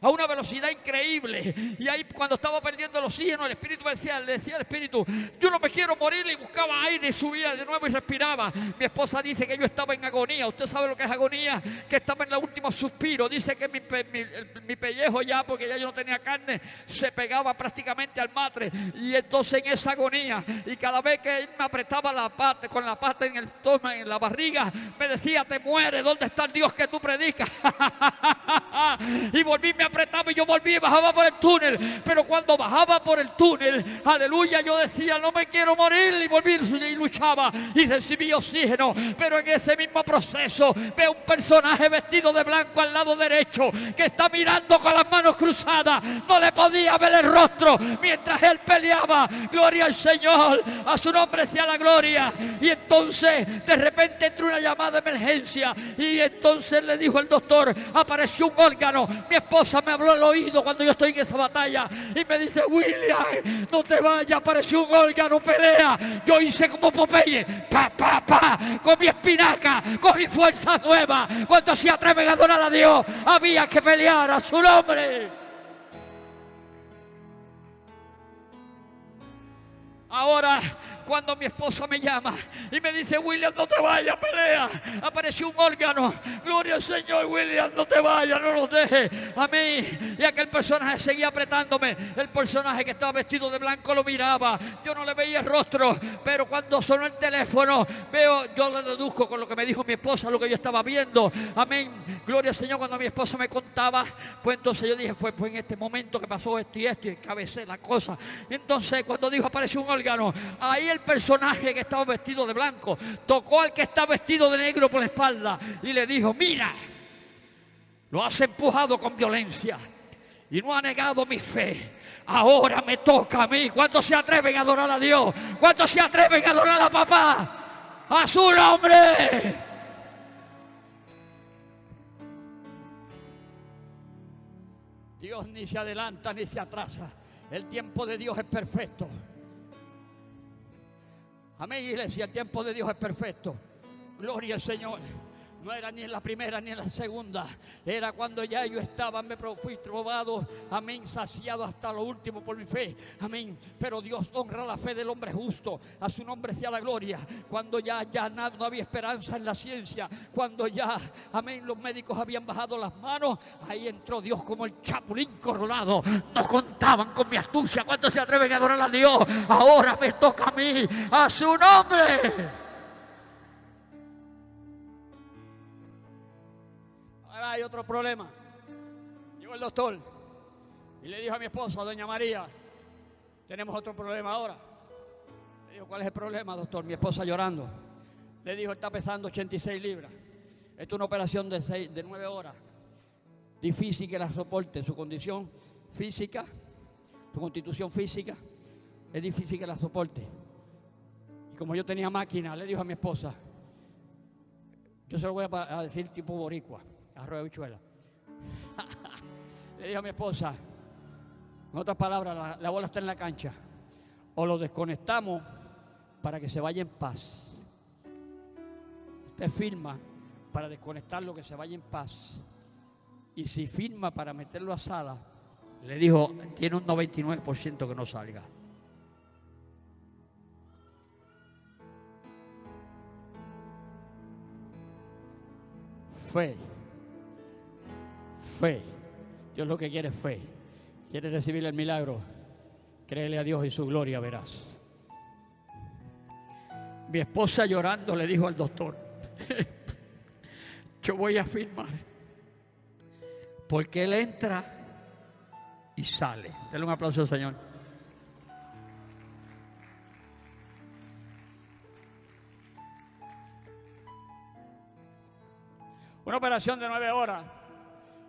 a una velocidad increíble. Y ahí cuando estaba perdiendo el oxígeno, el Espíritu decía, le decía al Espíritu, yo no me quiero morir, y buscaba aire y subía de nuevo y respiraba. Mi esposa dice que yo estaba en agonía. ¿Usted sabe lo que es agonía? Que estaba en el último suspiro. Dice que mi, pellejo ya, porque ya yo no tenía carne, se pegaba prácticamente al matre. Y entonces en esa agonía, y cada vez que él me apretaba la pata, con la pata en el toma, en la barriga, me decía, te muere, ¿dónde está el Dios que tú predicas? y volví a y yo volví y bajaba por el túnel. Pero cuando bajaba por el túnel, aleluya, yo decía, no me quiero morir y volví y luchaba y recibí oxígeno. Pero en ese mismo proceso veo un personaje vestido de blanco al lado derecho que está mirando con las manos cruzadas. No le podía ver el rostro mientras él peleaba. Gloria al Señor, a su nombre sea la gloria. Y entonces de repente entró una llamada de emergencia y entonces le dijo el doctor, apareció un órgano. Mi esposa me habló al oído cuando yo estoy en esa batalla y me dice, William, no te vayas, apareció un órgano, pelea. Yo hice como Popeye, pa, pa, pa, con mi espinaca, con mi fuerza nueva. Cuando se atreven a adorar a Dios, había que pelear a su nombre. Ahora cuando mi esposa me llama y me dice, William, no te vayas, pelea. Apareció un órgano. Gloria al Señor, William, no te vayas, no lo dejes. A mí. Y aquel personaje seguía apretándome. El personaje que estaba vestido de blanco lo miraba. Yo no le veía el rostro. Pero cuando sonó el teléfono, veo, yo le deduzco con lo que me dijo mi esposa, lo que yo estaba viendo. Amén. Gloria al Señor, cuando mi esposa me contaba, pues entonces yo dije, fue, fue en este momento que pasó esto y esto y encabecé la cosa. Entonces, cuando dijo apareció un órgano, ahí el personaje que estaba vestido de blanco tocó al que está vestido de negro por la espalda y le dijo, mira, lo has empujado con violencia y no ha negado mi fe. Ahora me toca a mí. ¿Cuántos se atreven a adorar a Dios? ¿Cuántos se atreven a adorar a papá? A su nombre. Dios ni se adelanta ni se atrasa. El tiempo de Dios es perfecto. Amén, iglesia, el tiempo de Dios es perfecto. Gloria al Señor. No era ni en la primera ni en la segunda. Era cuando ya yo estaba, me fui probado, amén, saciado hasta lo último por mi fe. Amén. Pero Dios honra la fe del hombre justo. A su nombre sea la gloria. Cuando ya, ya no había esperanza en la ciencia. Cuando ya, amén, los médicos habían bajado las manos. Ahí entró Dios como el chapulín coronado. No contaban con mi astucia. ¿Cuántos se atreven a adorar a Dios? Ahora me toca a mí. A su nombre. Hay otro problema. Llegó el doctor y le dijo a mi esposa, doña María, tenemos otro problema ahora. Le dijo, ¿cuál es el problema, doctor? Mi esposa llorando. Le dijo, está pesando 86 libras. Esto es una operación de, de 9 horas. Difícil que la soporte. Su condición física, su constitución física, es difícil que la soporte. Y como yo tenía máquina, le dijo a mi esposa, yo se lo voy a decir tipo boricua arroz de bichuela. Le dijo a mi esposa, en otras palabras, la, bola está en la cancha. O lo desconectamos para que se vaya en paz. Usted firma para desconectarlo, que se vaya en paz. Y si firma para meterlo a sala, le dijo, tiene un 99% que no salga. Fe fe. Dios lo que quiere es fe. ¿Quieres recibir el milagro? Créele a Dios y su gloria verás. Mi esposa llorando le dijo al doctor, yo voy a firmar. Porque él entra y sale. Denle un aplauso, Señor. Una operación de nueve horas.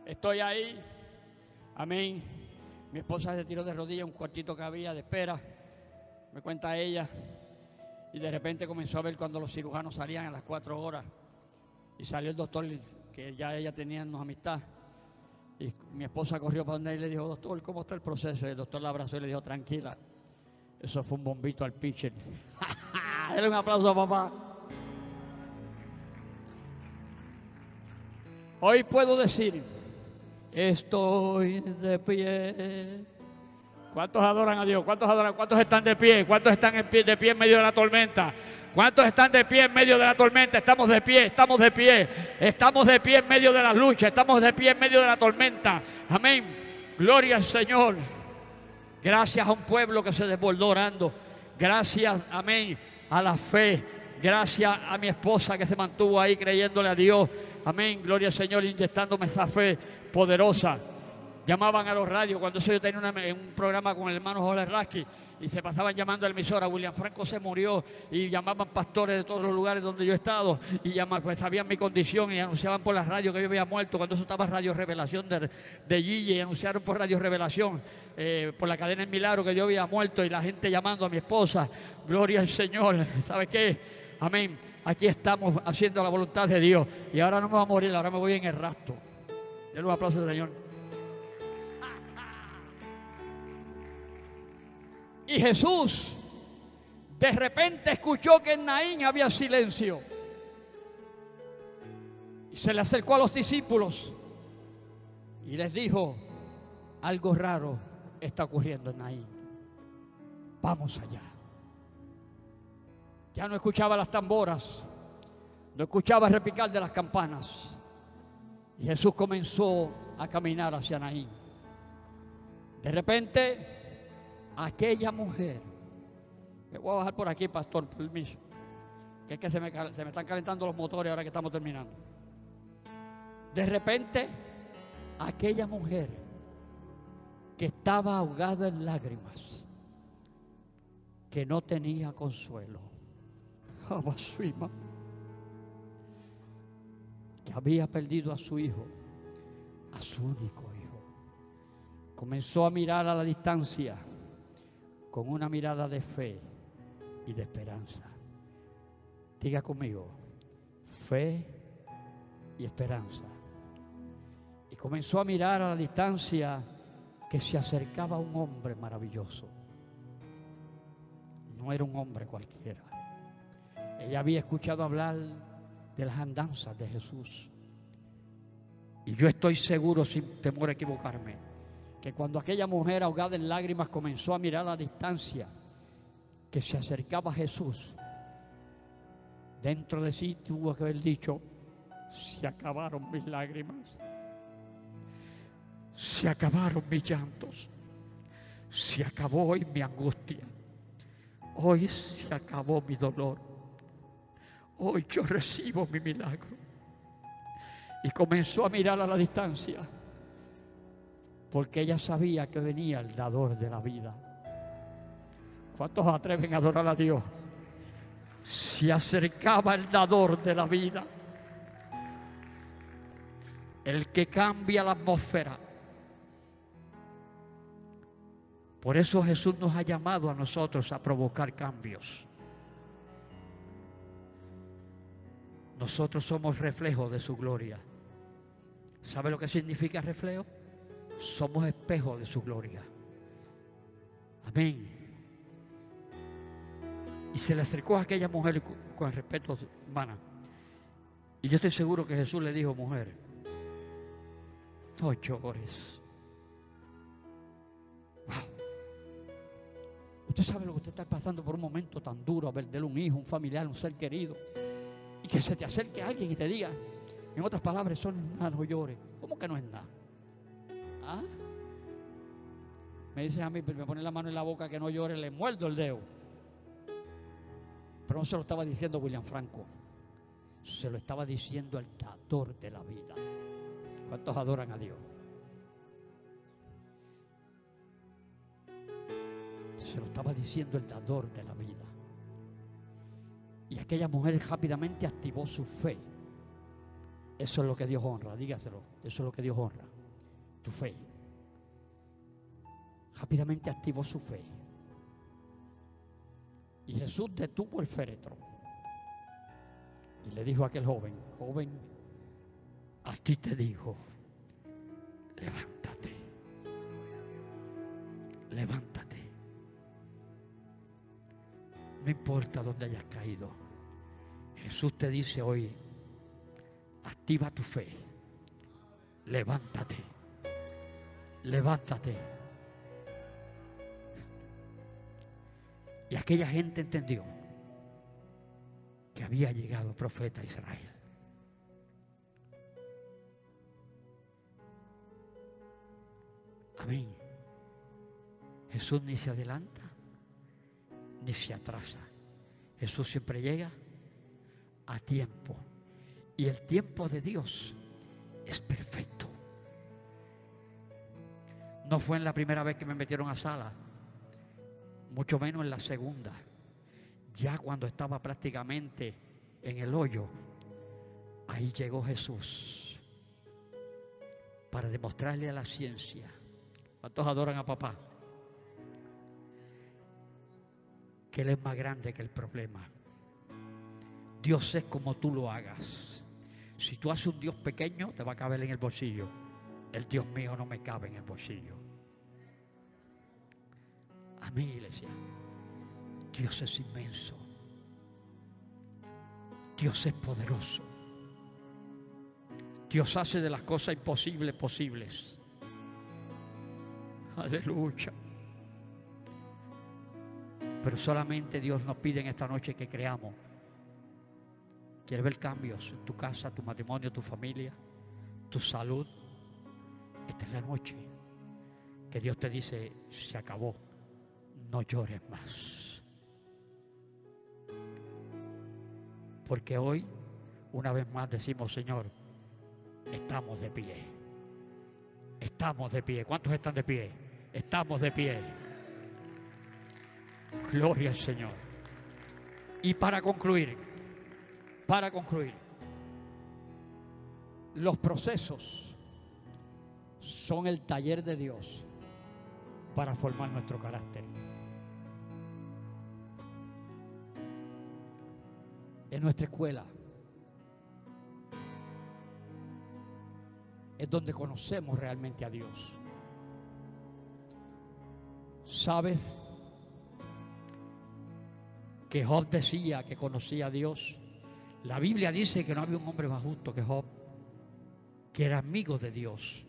Estoy ahí, Amén. Mi esposa se tiró de rodillas un cuartito que había de espera. Me cuenta ella. Y de repente comenzó a ver cuando los cirujanos salían a las cuatro horas. Y salió el doctor, que ya ella tenía amistad. Y mi esposa corrió para donde él y le dijo, doctor, ¿cómo está el proceso? Y el doctor la abrazó y le dijo, tranquila. Eso fue un bombito al pitcher. Dale un aplauso a papá. Hoy puedo decir, estoy de pie. ¿Cuántos adoran a Dios? ¿Cuántos adoran? ¿Cuántos están de pie? ¿Cuántos están de pie en medio de la tormenta? ¿Cuántos están de pie en medio de la tormenta? Estamos de pie, estamos de pie. Estamos de pie en medio de la lucha, estamos de pie en medio de la tormenta. Amén. Gloria al Señor. Gracias a un pueblo que se desbordó orando. Gracias, amén, a la fe. Gracias a mi esposa que se mantuvo ahí creyéndole a Dios. Amén. Gloria al Señor, inyectándome esa fe poderosa. Llamaban a los radios cuando yo tenía un programa con el hermano Jorge Rasky y se pasaban llamando a la emisora. William Franco se murió y llamaban pastores de todos los lugares donde yo he estado y llamaban, pues sabían mi condición y anunciaban por la radio que yo había muerto. Cuando eso estaba Radio Revelación de, de Gigi y anunciaron por Radio Revelación, eh, por la cadena El Milagro que yo había muerto y la gente llamando a mi esposa. Gloria al Señor. ¿Sabe qué? Amén. Aquí estamos haciendo la voluntad de Dios y ahora no me voy a morir, ahora me voy en el rastro. Denle un aplauso al Señor. Y Jesús de repente escuchó que en Naín había silencio. Y se le acercó a los discípulos y les dijo, algo raro está ocurriendo en Naín. Vamos allá. Ya no escuchaba las tamboras, no escuchaba el repicar de las campanas. Y Jesús comenzó a caminar hacia Naín. De repente aquella mujer, me voy a bajar por aquí, pastor, permiso, que es que se me, se me están calentando los motores ahora que estamos terminando. De repente, aquella mujer que estaba ahogada en lágrimas, que no tenía consuelo, que había perdido a su hijo, a su único hijo, comenzó a mirar a la distancia con una mirada de fe y de esperanza. Diga conmigo, fe y esperanza. Y comenzó a mirar a la distancia que se acercaba un hombre maravilloso. No era un hombre cualquiera. Ella había escuchado hablar de las andanzas de Jesús. Y yo estoy seguro, sin temor a equivocarme, que cuando aquella mujer ahogada en lágrimas comenzó a mirar a la distancia que se acercaba a Jesús, dentro de sí tuvo que haber dicho, se acabaron mis lágrimas, se acabaron mis llantos, se acabó hoy mi angustia, hoy se acabó mi dolor, hoy yo recibo mi milagro. Y comenzó a mirar a la distancia porque ella sabía que venía el dador de la vida. ¿Cuántos atreven a adorar a Dios? Se acercaba el dador de la vida, el que cambia la atmósfera. Por eso Jesús nos ha llamado a nosotros a provocar cambios. Nosotros somos reflejo de su gloria. ¿Sabe lo que significa reflejo? somos espejos de su gloria. Amén. Y se le acercó a aquella mujer con respeto humana. Y yo estoy seguro que Jesús le dijo, mujer, no llores. Usted sabe lo que usted está pasando por un momento tan duro, a perder un hijo, un familiar, un ser querido. Y que se te acerque alguien y te diga, en otras palabras, son nada, no llores. ¿Cómo que no es nada? ¿Ah? Me dice a mí, me pone la mano en la boca que no llore, le muerdo el dedo. Pero no se lo estaba diciendo William Franco, se lo estaba diciendo el dador de la vida. ¿Cuántos adoran a Dios? Se lo estaba diciendo el dador de la vida. Y aquella mujer rápidamente activó su fe. Eso es lo que Dios honra, dígaselo. Eso es lo que Dios honra tu fe. rápidamente activó su fe. Y Jesús detuvo el féretro y le dijo a aquel joven, joven, a ti te digo, levántate, levántate. No importa dónde hayas caído, Jesús te dice hoy, activa tu fe, levántate, levántate. Y aquella gente entendió que había llegado profeta Israel. Amén. Jesús ni se adelanta ni se atrasa. Jesús siempre llega a tiempo. Y el tiempo de Dios es perfecto. No fue en la primera vez que me metieron a sala, mucho menos en la segunda. Ya cuando estaba prácticamente en el hoyo, ahí llegó Jesús para demostrarle a la ciencia. ¿Cuántos adoran a papá? Que Él es más grande que el problema. Dios es como tú lo hagas. Si tú haces un Dios pequeño, te va a caber en el bolsillo. El Dios mío no me cabe en el bolsillo. Amén, iglesia. Dios es inmenso. Dios es poderoso. Dios hace de las cosas imposibles posibles. Aleluya. Pero solamente Dios nos pide en esta noche que creamos. ¿Quieres ver cambios en tu casa, tu matrimonio, tu familia, tu salud? Esta es la noche que Dios te dice, se acabó, no llores más. Porque hoy, una vez más, decimos, Señor, estamos de pie. Estamos de pie. ¿Cuántos están de pie? Estamos de pie. Gloria al Señor. Y para concluir, para concluir, los procesos son el taller de Dios para formar nuestro carácter. En nuestra escuela es donde conocemos realmente a Dios. ¿Sabes que Job decía que conocía a Dios? La Biblia dice que no había un hombre más justo que Job, que era amigo de Dios.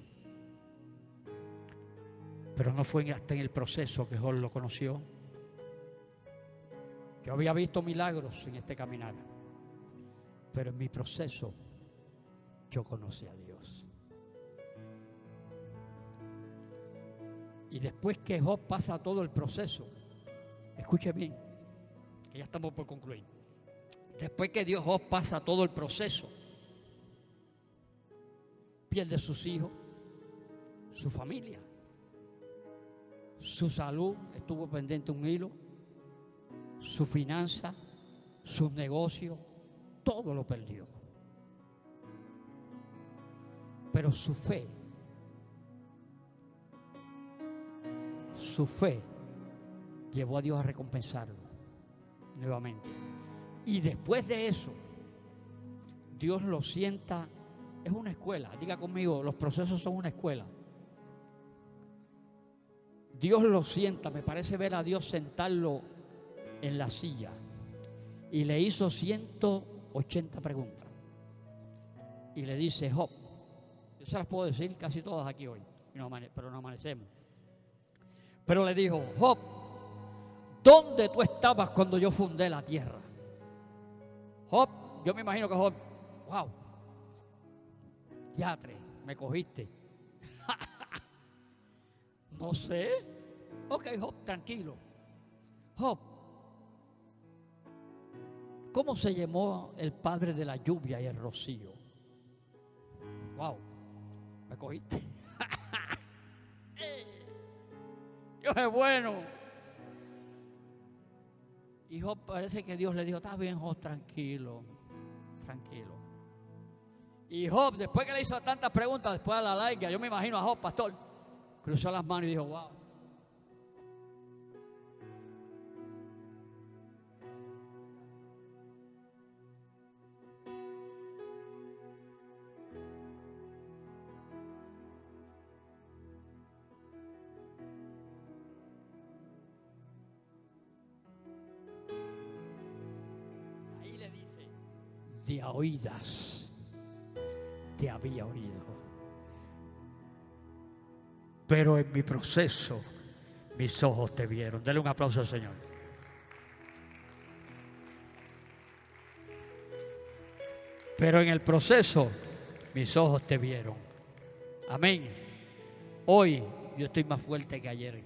Pero no fue hasta en el proceso que Job lo conoció. Yo había visto milagros en este caminar, pero en mi proceso yo conocí a Dios. Y después que Job pasa todo el proceso, escuche bien, ya estamos por concluir. Después que Dios Job pasa todo el proceso, pierde sus hijos, su familia, su salud estuvo pendiente un hilo, su finanza, sus negocios, todo lo perdió. Pero su fe, su fe llevó a Dios a recompensarlo nuevamente. Y después de eso, Dios lo sienta, es una escuela, diga conmigo, los procesos son una escuela. Dios lo sienta, me parece ver a Dios sentarlo en la silla y le hizo 180 preguntas. Y le dice, Job, yo se las puedo decir casi todas aquí hoy, pero no amanecemos. Pero le dijo, Job, ¿dónde tú estabas cuando yo fundé la tierra? Job, yo me imagino que Job, wow, yatre, me cogiste. no sé. Ok, Job, tranquilo. Job, ¿cómo se llamó el padre de la lluvia y el rocío? Wow, me cogiste. Dios es bueno. Y Job parece que Dios le dijo, está bien Job, tranquilo, tranquilo. Y Job, después que le hizo tantas preguntas, después de la larga, yo me imagino a Job, pastor, cruzó las manos y dijo, wow, oídas te había oído. Pero en mi proceso mis ojos te vieron. Dele un aplauso al Señor. Pero en el proceso mis ojos te vieron. Amén. Hoy yo estoy más fuerte que ayer.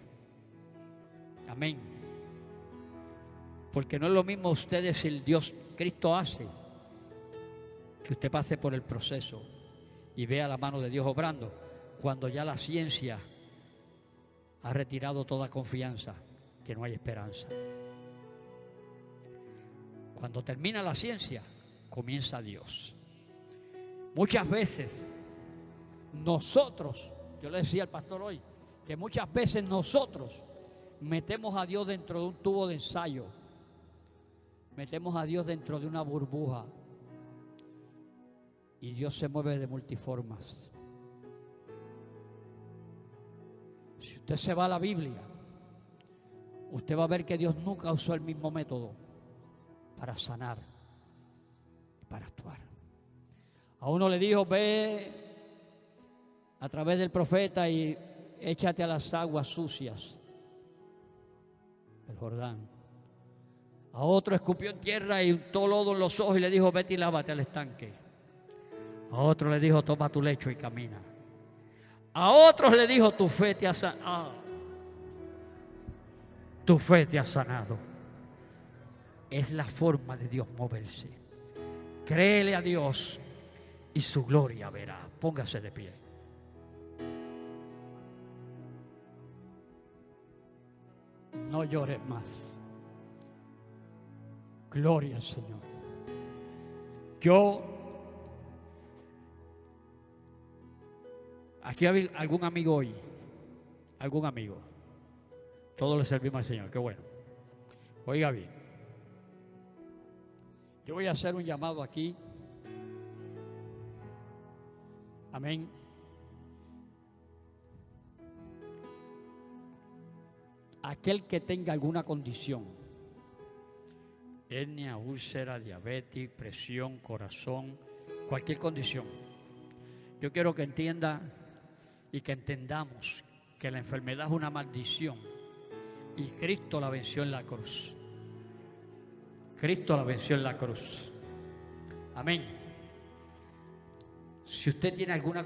Amén. Porque no es lo mismo ustedes el Dios Cristo hace que usted pase por el proceso y vea la mano de Dios obrando cuando ya la ciencia ha retirado toda confianza que no hay esperanza. Cuando termina la ciencia, comienza Dios. Muchas veces nosotros, yo le decía al pastor hoy, que muchas veces nosotros metemos a Dios dentro de un tubo de ensayo, metemos a Dios dentro de una burbuja y Dios se mueve de multiformas. Si usted se va a la Biblia, usted va a ver que Dios nunca usó el mismo método para sanar y para actuar. A uno le dijo, ve a través del profeta y échate a las aguas sucias el Jordán. A otro escupió en tierra y untó lodo en los ojos y le dijo, vete y lávate al estanque. A otro le dijo, toma tu lecho y camina. A otros le dijo, tu fe te ha sanado. Ah, tu fe te ha sanado. Es la forma de Dios moverse. Créele a Dios y su gloria verá. Póngase de pie. No llores más. Gloria al Señor. Yo Aquí hay algún amigo hoy. Algún amigo. Todos le servimos al Señor. Qué bueno. Oiga bien. Yo voy a hacer un llamado aquí. Amén. Aquel que tenga alguna condición, hernia, úlcera, diabetes, presión, corazón, cualquier condición. Yo quiero que entienda y que entendamos que la enfermedad es una maldición y Cristo la venció en la cruz. Cristo la venció en la cruz. Amén. Si usted tiene alguna